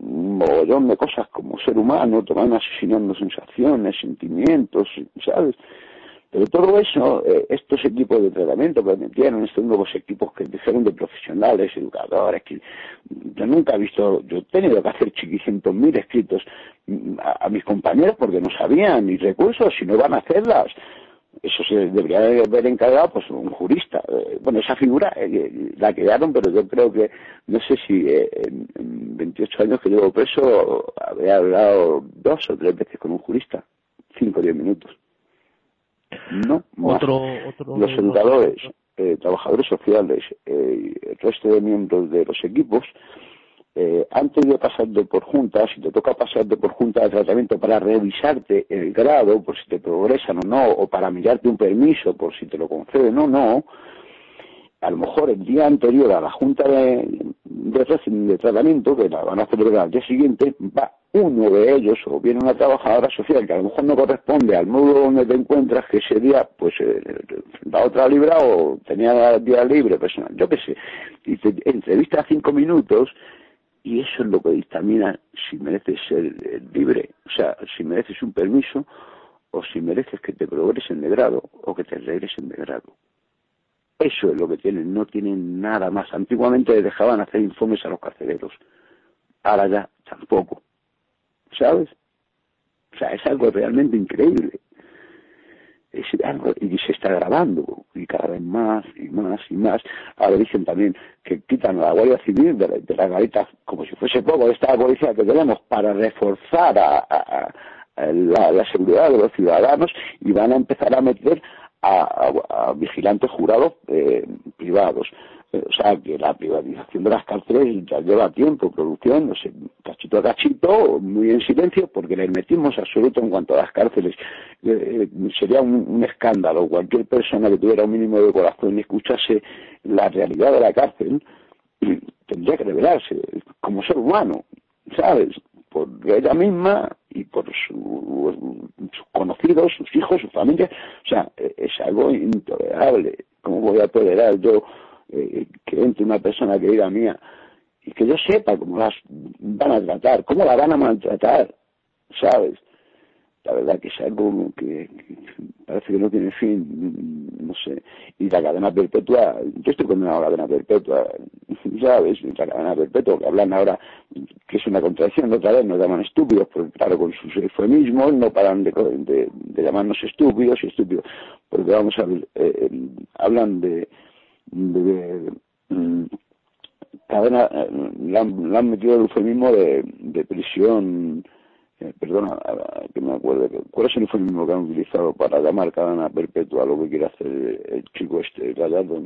S5: un mogollón de cosas como ser humano, te van asesinando sensaciones, sentimientos, ¿sabes? Pero todo eso, eh, estos equipos de tratamiento que metieron, estos nuevos equipos que dijeron de profesionales, educadores, que yo nunca he visto, yo he tenido que hacer chiquicientos mil escritos a, a, mis compañeros porque no sabían ni recursos, si no van a hacerlas. Eso se debería de haber encargado pues un jurista. Eh, bueno, esa figura eh, la crearon, pero yo creo que, no sé si eh, en, en 28 años que llevo preso, habría hablado dos o tres veces con un jurista, cinco o diez minutos. No, más.
S4: Otro, otro
S5: los educadores, eh, trabajadores sociales, eh, el resto de miembros de los equipos, eh, antes de pasarte por juntas, si te toca pasarte por junta de tratamiento para revisarte el grado, por si te progresan o no, o para mirarte un permiso, por si te lo conceden o no, a lo mejor el día anterior a la junta de, de, de tratamiento, que la van a celebrar al día siguiente, va uno de ellos, o viene una trabajadora social que a lo mejor no corresponde al módulo donde te encuentras, que ese día, pues, eh, la otra libra o tenía el día libre personal, yo qué sé, y te entrevista cinco minutos, y eso es lo que dictamina si mereces ser eh, libre, o sea, si mereces un permiso o si mereces que te progresen de grado o que te regresen de grado. Eso es lo que tienen, no tienen nada más. Antiguamente les dejaban hacer informes a los carceleros, ahora ya tampoco, ¿sabes? O sea, es algo realmente increíble. Y se está grabando, y cada vez más y más y más. Ahora dicen también que quitan a la Guardia Civil de, la- de las galetas como si fuese poco esta policía que tenemos para reforzar a, la, la seguridad de los ciudadanos y van a empezar a meter a- a vigilantes jurados eh, privados. Eh, O sea, que la privatización de las cárceles ya lleva tiempo produciéndose, cachito a cachito, muy en silencio, porque el hermetismo es absoluto en cuanto a las cárceles. Eh, eh, sería un, escándalo. Cualquier persona que tuviera un mínimo de corazón y escuchase la realidad de la cárcel, tendría que revelarse como ser humano, ¿sabes? Por ella misma y por su- sus conocidos, sus hijos, su familia. O sea, eh, es algo intolerable. ¿Cómo voy a tolerar yo eh, que entre una persona querida mía y que yo sepa cómo las van a tratar, cómo la van a maltratar, ¿sabes? La verdad que es algo que, parece que no tiene fin, no sé. Y la cadena perpetua, yo estoy condenado a cadena perpetua, ¿sabes? La cadena perpetua, que hablan ahora que es una contradicción, otra vez nos llaman estúpidos, porque claro, con sus eufemismos no paran de, de, de llamarnos estúpidos y estúpidos, porque vamos a ver, eh, eh, hablan de, de, de, mm, cadena, eh, le han, le han metido el eufemismo de, de prisión, eh, perdona, que me acuerde, ¿cuál es el eufemismo que han utilizado para llamar cadena perpetua lo que quiere hacer el, el chico este, Gallardo?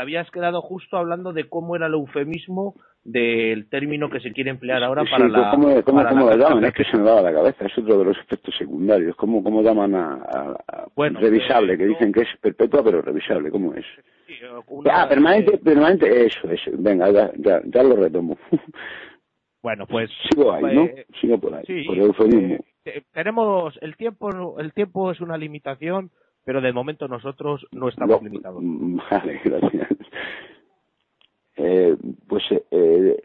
S4: Habías quedado justo hablando de cómo era el eufemismo del término que se quiere emplear ahora para
S5: sí,
S4: la.
S5: ¿cómo, cómo,
S4: para
S5: cómo
S4: la
S5: llaman?
S4: captación
S5: Es que se me va a la cabeza, es otro de los efectos secundarios. ¿Cómo, cómo llaman a, a- a
S4: Bueno,
S5: revisable?
S4: eh,
S5: que dicen que es perpetua, pero revisable, ¿cómo es?
S4: Sí, una-
S5: Ah, permanente, permanente, eso, eso. Venga, ya, ya, ya lo retomo.
S4: Bueno, pues.
S5: Sigo ahí, ¿no?
S4: eh,
S5: Sigo por ahí,
S4: Sí,
S5: por el eufemismo.
S4: eh, eh, tenemos el tiempo, el tiempo es una limitación, pero de momento nosotros no estamos
S5: No,
S4: limitados.
S5: mm, Vale, gracias. Eh, pues eh,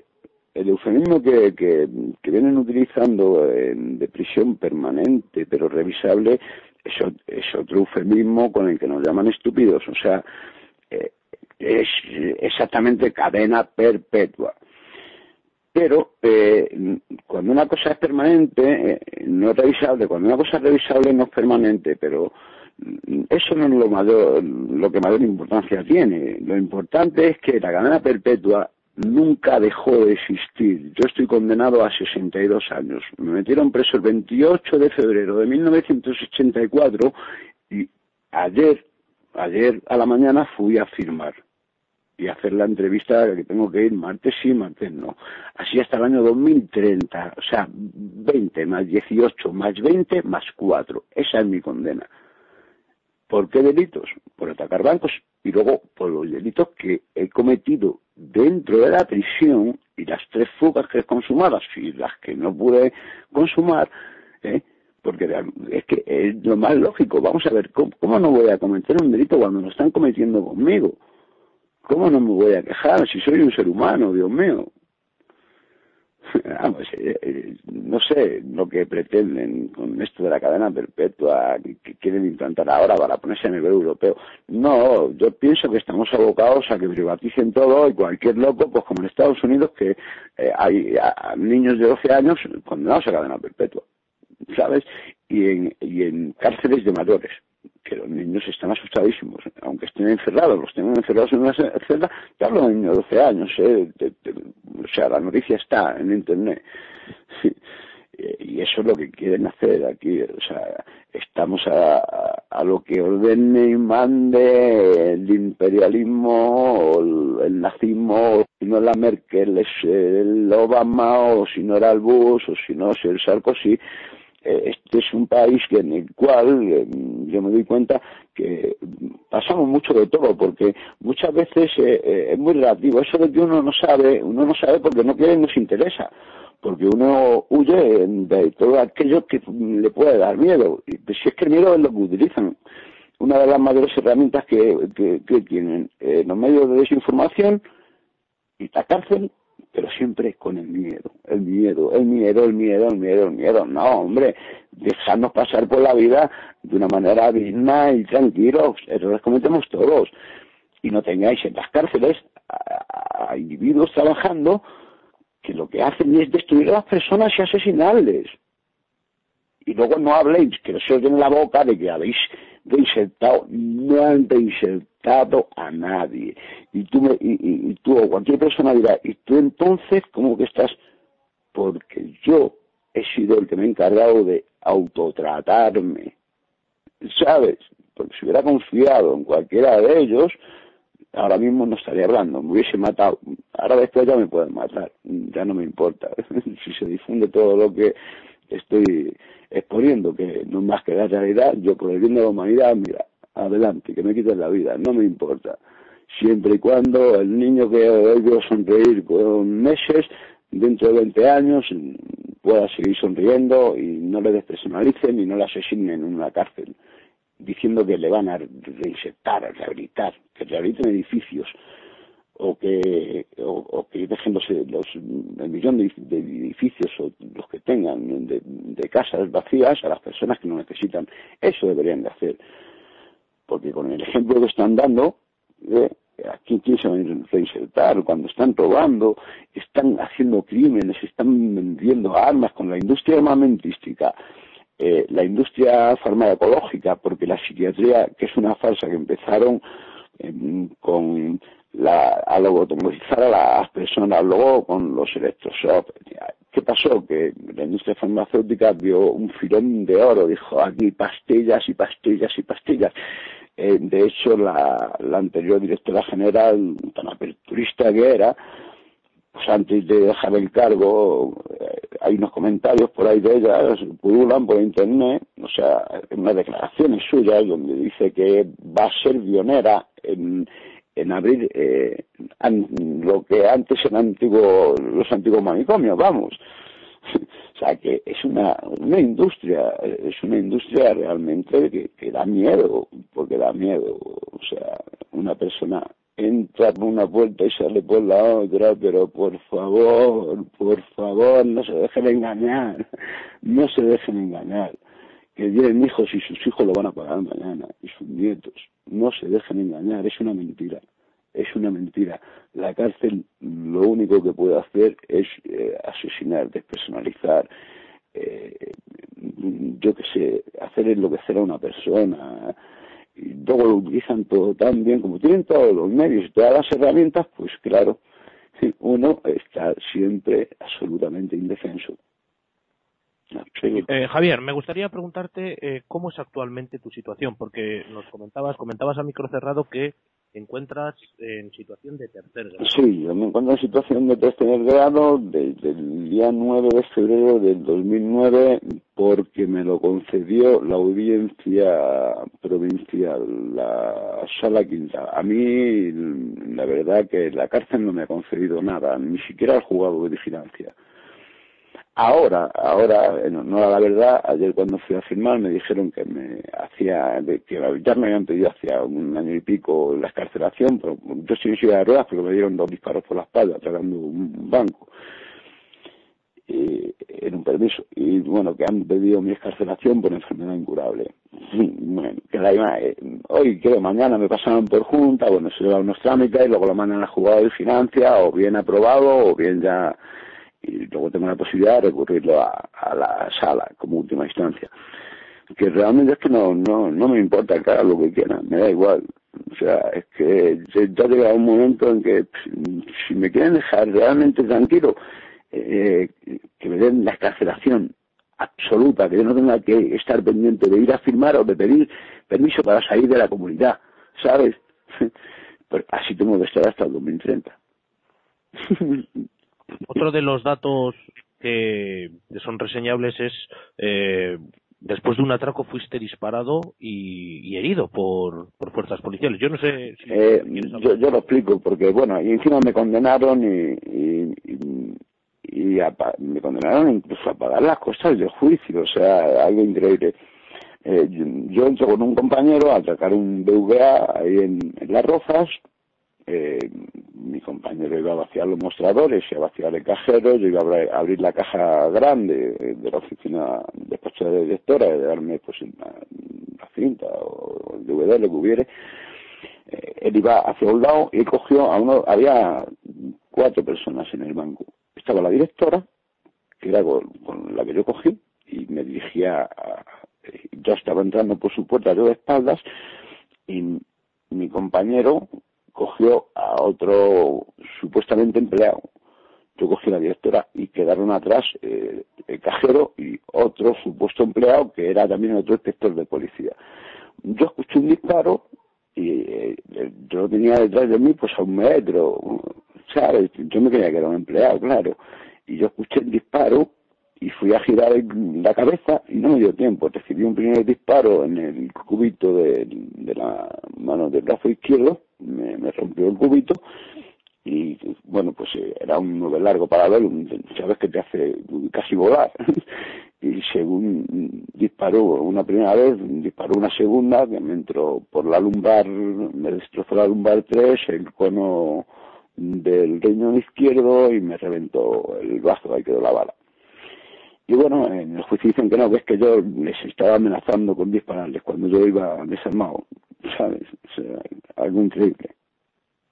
S5: el eufemismo que, que, que vienen utilizando en- de prisión permanente pero revisable es, es otro eufemismo con el que nos llaman estúpidos. O sea, eh, es exactamente cadena perpetua. Pero eh, cuando una cosa es permanente, eh, no es revisable. Cuando una cosa es revisable, no es permanente. Pero mm, eso no es lo mayor, lo que mayor importancia tiene. Lo importante es que la cadena perpetua nunca dejó de existir. Yo estoy condenado a 62 años. Me metieron preso el 28 de febrero de 1984 y ayer, ayer a la mañana fui a firmar y hacer la entrevista que tengo que ir martes sí, martes no. Así hasta el año 2030. O sea, 20 más 18 más 20 más 4. Esa es mi condena. ¿Por qué delitos? Por atacar bancos y luego por los delitos que he cometido dentro de la prisión y las tres fugas que he consumado y las que no pude consumar, ¿eh? porque es que es lo más lógico. Vamos a ver, ¿cómo, cómo no voy a cometer un delito cuando lo están cometiendo conmigo? ¿Cómo no me voy a quejar si soy un ser humano, Dios mío? Vamos, eh, eh, no sé lo que pretenden con esto de la cadena perpetua que, quieren implantar ahora para ponerse a nivel europeo. No, yo pienso que estamos abocados a que privaticen todo y cualquier loco, pues como en Estados Unidos, que eh, hay niños de 12 años condenados a cadena perpetua, ¿sabes? Y en, y en cárceles de mayores que los niños están asustadísimos, aunque estén encerrados, los tengan encerrados en una celda, te hablo de niños de 12 años, ¿eh? Te- o sea, la noticia está en internet. Eh, Y eso es lo que quieren hacer aquí, o sea, estamos a, a- lo que ordene y mande el imperialismo o el, nazismo, o si no la Merkel es el Obama, o si no era el Bush, o si no es el Sarkozy, eh, este es un país que en el cual eh, yo me doy cuenta que pasamos mucho de todo porque muchas veces eh, eh, es muy relativo. Eso de que uno no sabe uno no sabe porque no quiere y nos interesa porque uno huye de todo aquello que le puede dar miedo. Y pues, si es que el miedo es lo que utilizan. Una de las mayores herramientas que, que, que tienen eh, los medios de desinformación y la cárcel, pero siempre con el miedo, el miedo, el miedo, el miedo, el miedo, el miedo. No, hombre, dejadnos pasar por la vida de una manera digna y tranquilos, errores cometemos todos. Y no tengáis en las cárceles a, individuos trabajando que lo que hacen es destruir a las personas y asesinarles. Y luego no habléis, que no se os llene la boca de que habéis reinsertado, no han reinsertado a nadie. Y tú, me, y, y- tú o cualquier persona dirá, ¿y tú entonces cómo que estás? Porque yo he sido el que me he encargado de autotratarme. ¿Sabes? Porque si hubiera confiado en cualquiera de ellos, ahora mismo no estaría hablando, me hubiese matado. Ahora después ya me pueden matar, ya no me importa. si se difunde todo lo que estoy exponiendo, que no es más que la realidad, yo por el la humanidad, mira, adelante, que me quiten la vida, no me importa. Siempre y cuando el niño que hoy sonreír con meses, dentro de 20 años, pueda seguir sonriendo y no le despersonalicen y no le asesinen en una cárcel diciendo que le van a reinsertar, a rehabilitar, que rehabiliten edificios o que o, o que dejen los, los el millón de, edificios o los que tengan de casas vacías a las personas que no necesitan. Eso deberían de hacer. Porque con el ejemplo que están dando, ¿eh? aquí quién se va a reinsertar cuando están robando, están haciendo crímenes, están vendiendo armas con la industria armamentística, eh, la industria farmacológica, porque la psiquiatría, que es una farsa que empezaron eh, con la, a lobotomizar a las personas, luego con los electroshocks. ¿Qué pasó? Que la industria farmacéutica vio un filón de oro, dijo aquí pastillas y pastillas y pastillas. Eh, de hecho, la, la anterior directora general, tan aperturista que era, pues antes de dejar el cargo, eh, hay unos comentarios por ahí de ella, pululan por internet, o sea, unas declaraciones suyas donde dice que va a ser pionera en, en abrir eh, lo que antes eran antiguo, los antiguos manicomios, vamos. o sea, que es una, una industria, es una industria realmente que, que da miedo, porque da miedo. O sea, una persona entra por una puerta y sale por la otra, pero por favor, por favor, no se dejen engañar, no se dejen engañar, que tienen hijos y sus hijos lo van a pagar mañana, y sus nietos, no se dejen engañar, es una mentira, es una mentira. La cárcel lo único que puede hacer es eh, asesinar, despersonalizar, eh, yo qué sé, hacer enloquecer a una persona, y luego lo utilizan todo tan bien, como tienen todos los medios y todas las herramientas, pues claro, uno está siempre absolutamente indefenso.
S4: Eh, Javier, me gustaría preguntarte eh, cómo es actualmente tu situación, porque nos comentabas, comentabas a micro cerrado que te encuentras en situación de tercer grado.
S5: Sí, yo me encuentro en situación de tercer grado desde el día 9 de febrero del 2009 porque me lo concedió la audiencia provincial, la sala quinta. A mí, la verdad que la cárcel no me ha concedido nada, ni siquiera el juzgado de vigilancia. Ahora, ahora, no, era la verdad, ayer cuando fui a firmar me dijeron que me hacía, que ya me habían pedido hacía un año y pico la escarcelación, pero yo sin silla de ruedas porque me dieron dos disparos por la espalda tragando un banco eh, en un permiso. Y bueno, que han pedido mi escarcelación por enfermedad incurable. Bueno, que la eh, hoy, que mañana me pasaron por junta, bueno, se llevan unos trámites y luego lo mandan a juzgado de financia, o bien aprobado, o bien ya y luego tengo la posibilidad de recurrirlo a, la sala como última instancia. Que realmente es que no, no, no me importa que lo que quieran, me da igual. O sea, es que ya llega un momento en que si me quieren dejar realmente tranquilo, eh, que me den la escarcelación absoluta, que yo no tenga que estar pendiente de ir a firmar o de pedir permiso para salir de la comunidad, ¿sabes? Pero así tengo que estar hasta el 2030.
S4: Otro de los datos que son reseñables es eh, después de un atraco fuiste disparado y, y herido por, por, fuerzas policiales. Yo no sé si
S5: eh, yo, yo, lo explico porque bueno y encima me condenaron y, y, y, y a, me condenaron incluso a pagar las costas del juicio, o sea algo increíble. Eh, yo, yo entro con un compañero a atracar un BVA ahí en, en Las Rozas eh, mi compañero iba a vaciar los mostradores y a vaciar el cajero, yo iba a abrir la caja grande de la oficina de despacho de directora y darme pues la cinta o el DVD, lo que hubiere. Eh, él iba hacia un lado y cogió a uno, había cuatro personas en el banco. Estaba la directora, que era con, con la que yo cogí, y me dirigía a, yo estaba entrando por su puerta yo de espaldas y mi compañero cogió a otro supuestamente empleado. Yo cogí a la directora y quedaron atrás eh, el cajero y otro supuesto empleado que era también otro inspector de policía. Yo escuché un disparo y eh, yo lo tenía detrás de mí pues a un metro, ¿sabes? Yo me creía que era un empleado, claro. Y yo escuché el disparo y fui a girar la cabeza y no me dio tiempo. Recibí un primer disparo en el cubito de, la mano del brazo izquierdo, me, me, rompió el cubito y bueno, pues eh, era un nueve largo para ver, sabes que te hace casi volar. y según disparó una primera vez, disparó una segunda que me entró por la lumbar, me destrozó la lumbar 3, el cono del riñón izquierdo y me reventó el brazo, ahí quedó la bala. Y bueno, en el juicio dicen que no, que es que yo les estaba amenazando con dispararles cuando yo iba desarmado, ¿sabes? O sea, algo increíble.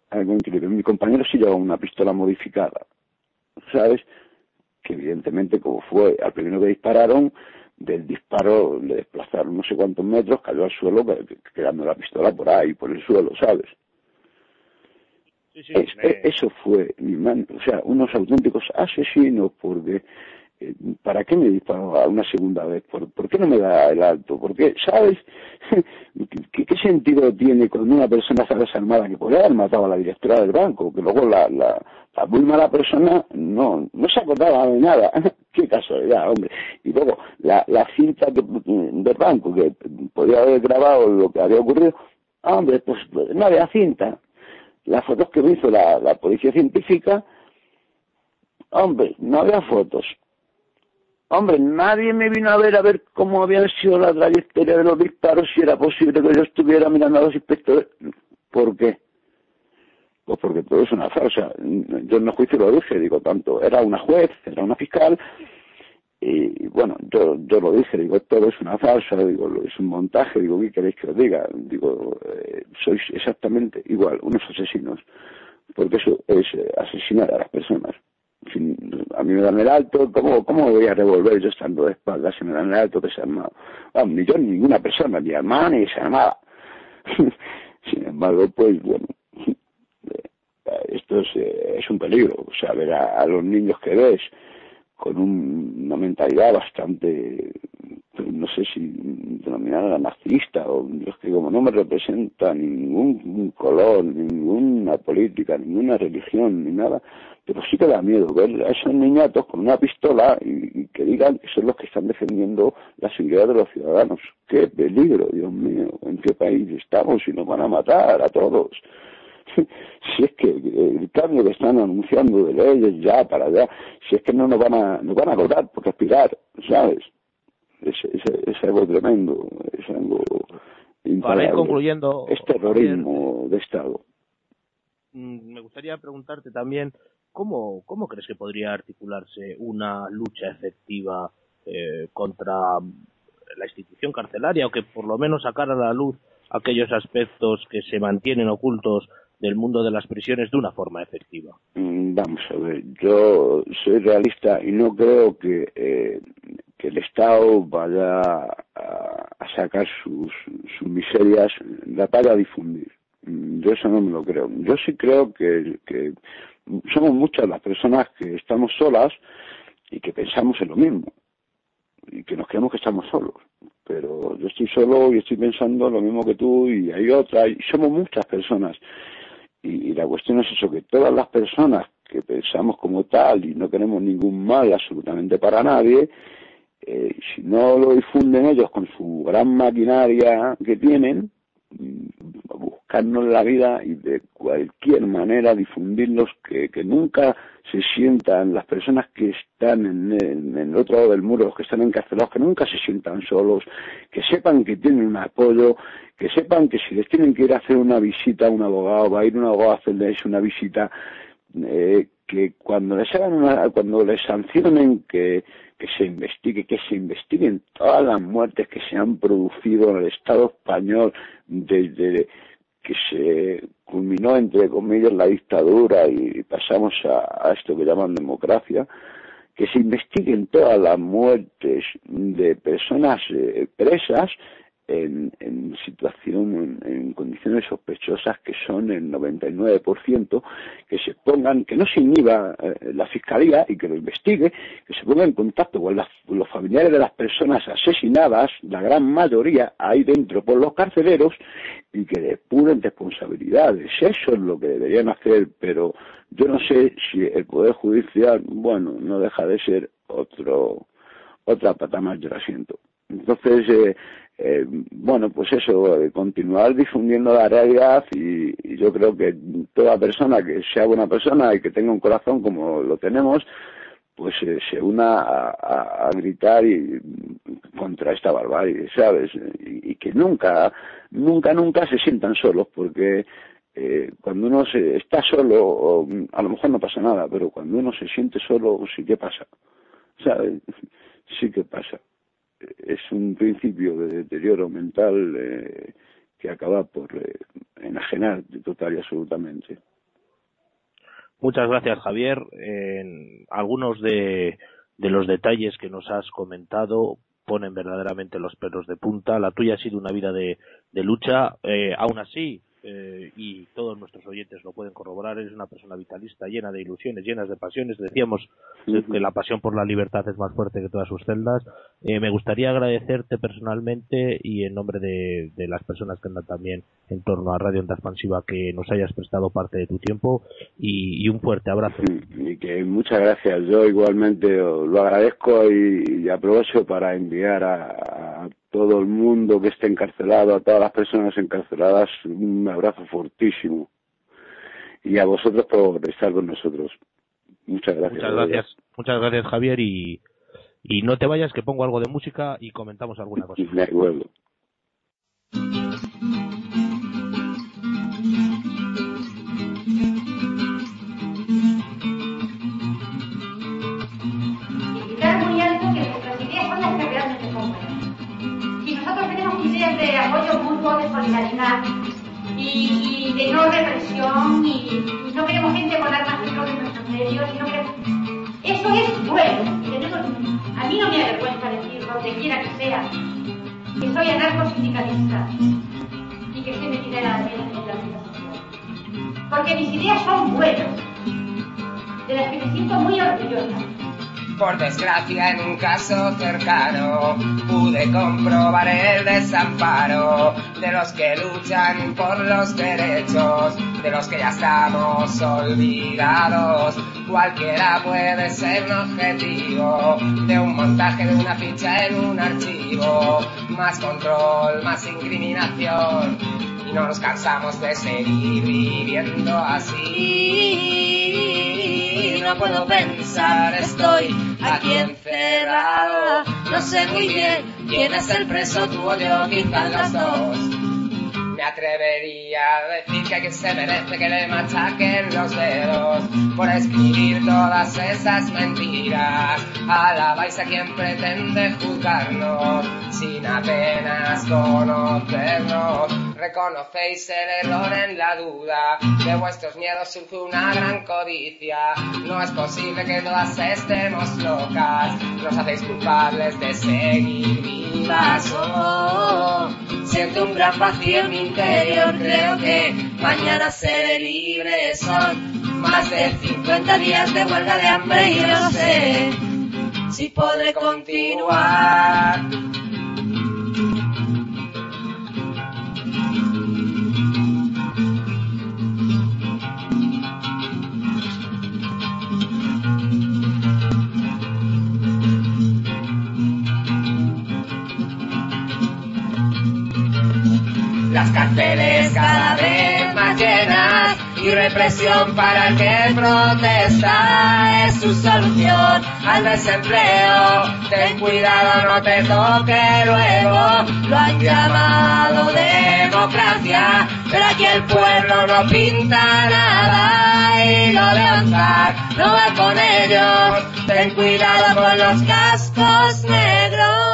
S5: Algo increíble. Mi compañero sí llevaba una pistola modificada, ¿sabes? Que evidentemente, como fue al primero que dispararon, del disparo le desplazaron no sé cuántos metros, cayó al suelo, quedando la pistola por ahí, por el suelo, ¿sabes?
S4: Sí, sí,
S5: es,
S4: me...
S5: Eso fue, mi man, o sea, unos auténticos asesinos, porque ¿para qué me disparó una segunda vez? ¿Por, por qué no me da el alto? Porque, ¿sabes? ¿Qué, ¿Qué, sentido tiene cuando una persona está desarmada que podría haber matado a la directora del banco? Que luego la, la, la muy mala persona no, no se acordaba de nada. qué casualidad, hombre. Y luego, la, la cinta que, del banco que podía haber grabado lo que había ocurrido, hombre, pues no había cinta. Las fotos que me hizo la, la policía científica, hombre, no había fotos. Hombre, nadie me vino a ver a ver cómo había sido la trayectoria de los disparos, si era posible que yo estuviera mirando a los inspectores. ¿Por qué? Pues porque todo es una farsa. Yo en el juicio lo dije, digo, tanto, era una juez, era una fiscal, y bueno, yo, yo lo dije, digo, todo es una farsa, digo, es un montaje, digo, ¿qué queréis que os diga? Digo, eh, sois exactamente igual, unos asesinos, porque eso es eh, asesinar a las personas a mí me dan el alto, ¿cómo, cómo voy a revolver yo estando de espaldas si me dan el alto desarmado? Vamos, ni yo ni ninguna persona, ni hermana ni desarmada. Sin embargo, pues bueno, esto es, es un peligro, o sea, ver a, a los niños que ves con un, una mentalidad bastante, no sé si denominada narcisista, o es que como no me representa ningún color, ninguna política, ninguna religión, ni nada, pero sí que da miedo ver a esos niñatos con una pistola y, que digan que son los que están defendiendo la seguridad de los ciudadanos. ¡Qué peligro, Dios mío! ¿En qué país estamos y nos van a matar a todos? si es que el cambio que están anunciando de leyes ya para allá, si es que no nos van a, nos van a cobrar por respirar, ¿sabes? Es, es, es algo tremendo, es algo
S4: Para ir concluyendo,
S5: es terrorismo de Estado.
S4: Mm, me gustaría preguntarte también ¿cómo, cómo crees que podría articularse una lucha efectiva eh, contra la institución carcelaria o que por lo menos sacar a la luz aquellos aspectos que se mantienen ocultos del mundo de las prisiones de una forma efectiva?
S5: Mm, vamos a ver, yo soy realista y no creo que, eh, que el Estado vaya a, sacar sus, sus miserias, la vaya a difundir. Mm, yo eso no me lo creo. Yo sí creo que, somos muchas las personas que estamos solas y que pensamos en lo mismo y que nos creemos que estamos solos. Pero yo estoy solo y estoy pensando lo mismo que tú y hay otra y somos muchas personas. Y la cuestión es eso, que todas las personas que pensamos como tal y no queremos ningún mal absolutamente para nadie, eh, si no lo difunden ellos con su gran maquinaria que tienen, buscarnos la vida y de cualquier manera difundirlos, que, que nunca se sientan las personas que están en el, en el, otro lado del muro, los que están encarcelados, que nunca se sientan solos, que sepan que tienen un apoyo, que sepan que si les tienen que ir a hacer una visita a un abogado, va a ir un abogado a hacerles una visita, eh, que cuando les hagan una, cuando les sancionen que que se investigue, que se investiguen todas las muertes que se han producido en el Estado español desde que se culminó, entre comillas, la dictadura y pasamos a, a esto que llaman democracia, que se investiguen todas las muertes de personas eh, presas en, situación, en, en, condiciones sospechosas que son el 99%, que se pongan, que no se inhiba eh, la fiscalía y que lo investigue, que se ponga en contacto con las, los familiares de las personas asesinadas, la gran mayoría ahí dentro por los carceleros, y que depuren responsabilidades. Eso es lo que deberían hacer, pero yo no sé si el Poder Judicial, bueno, no deja de ser otro, otra pata más del asiento. Entonces, eh, eh, bueno, pues eso, eh, continuar difundiendo la realidad y, yo creo que toda persona que sea buena persona y que tenga un corazón como lo tenemos, pues eh, se una a, gritar y contra esta barbarie, ¿sabes? Y, que nunca, nunca, nunca se sientan solos, porque eh, cuando uno se, está solo, a lo mejor no pasa nada, pero cuando uno se siente solo, sí que pasa, ¿sabes? Sí que pasa es un principio de deterioro mental eh, que acaba por eh, enajenar total y absolutamente.
S4: Muchas gracias, Javier. En algunos de, los detalles que nos has comentado ponen verdaderamente los pelos de punta. La tuya ha sido una vida de, lucha. Eh, aún así, eh, y todos nuestros oyentes lo pueden corroborar, eres una persona vitalista, llena de ilusiones, llenas de pasiones. Decíamos que la pasión por la libertad es más fuerte que todas sus celdas. Eh, me gustaría agradecerte personalmente y en nombre de, de las personas que andan también en torno a Radio Onda Expansiva que nos hayas prestado parte de tu tiempo y, y un fuerte abrazo.
S5: Y que muchas gracias. Yo igualmente lo agradezco y, y aprovecho para enviar a, a todo el mundo que esté encarcelado, a todas las personas encarceladas, un abrazo fortísimo. Y a vosotros por estar con nosotros. Muchas gracias.
S4: Muchas gracias, muchas gracias Javier y, y no te vayas que pongo algo de música y comentamos alguna cosa.
S5: De acuerdo.
S6: De apoyo mutuo, de solidaridad y, y de no represión y, no queremos gente con armas de fuego en nuestros medios, y no queremos... eso es bueno. Y tenemos, a mí no me avergüenza decir donde quiera que sea que soy anarcosindicalista y que estoy metida en la, la vida social. Porque mis ideas son buenas, de las que me siento muy orgullosa.
S7: Por desgracia, en un caso cercano, pude comprobar el desamparo de los que luchan por los derechos, de los que ya estamos olvidados. Cualquiera puede ser un objetivo de un montaje de una ficha en un archivo. Más control, más incriminación. Y no nos cansamos de seguir viviendo así. No puedo pensar, estoy aquí encerrado. No sé muy bien quién es el preso, tú o yo, quizás las dos. Me atrevería a decir que a quien se merece que le machaquen los dedos por escribir todas esas mentiras. Alabáis a quien pretende juzgarnos sin apenas conocernos. Reconocéis el error en la duda. De vuestros miedos surge una gran codicia. No es posible que todas estemos locas. Nos hacéis culpables de seguir siento un gran vacío en mi interior. Creo que mañana seré libre. Son más de 50 días de huelga de hambre y no sé si podré continuar. Las cárceles cada vez más llenas y represión para el que protesta es su solución al desempleo. Ten cuidado, no te toque luego. Lo han llamado democracia, pero aquí el pueblo no pinta nada y lo de Oscar no va con ellos. Ten cuidado con los cascos negros.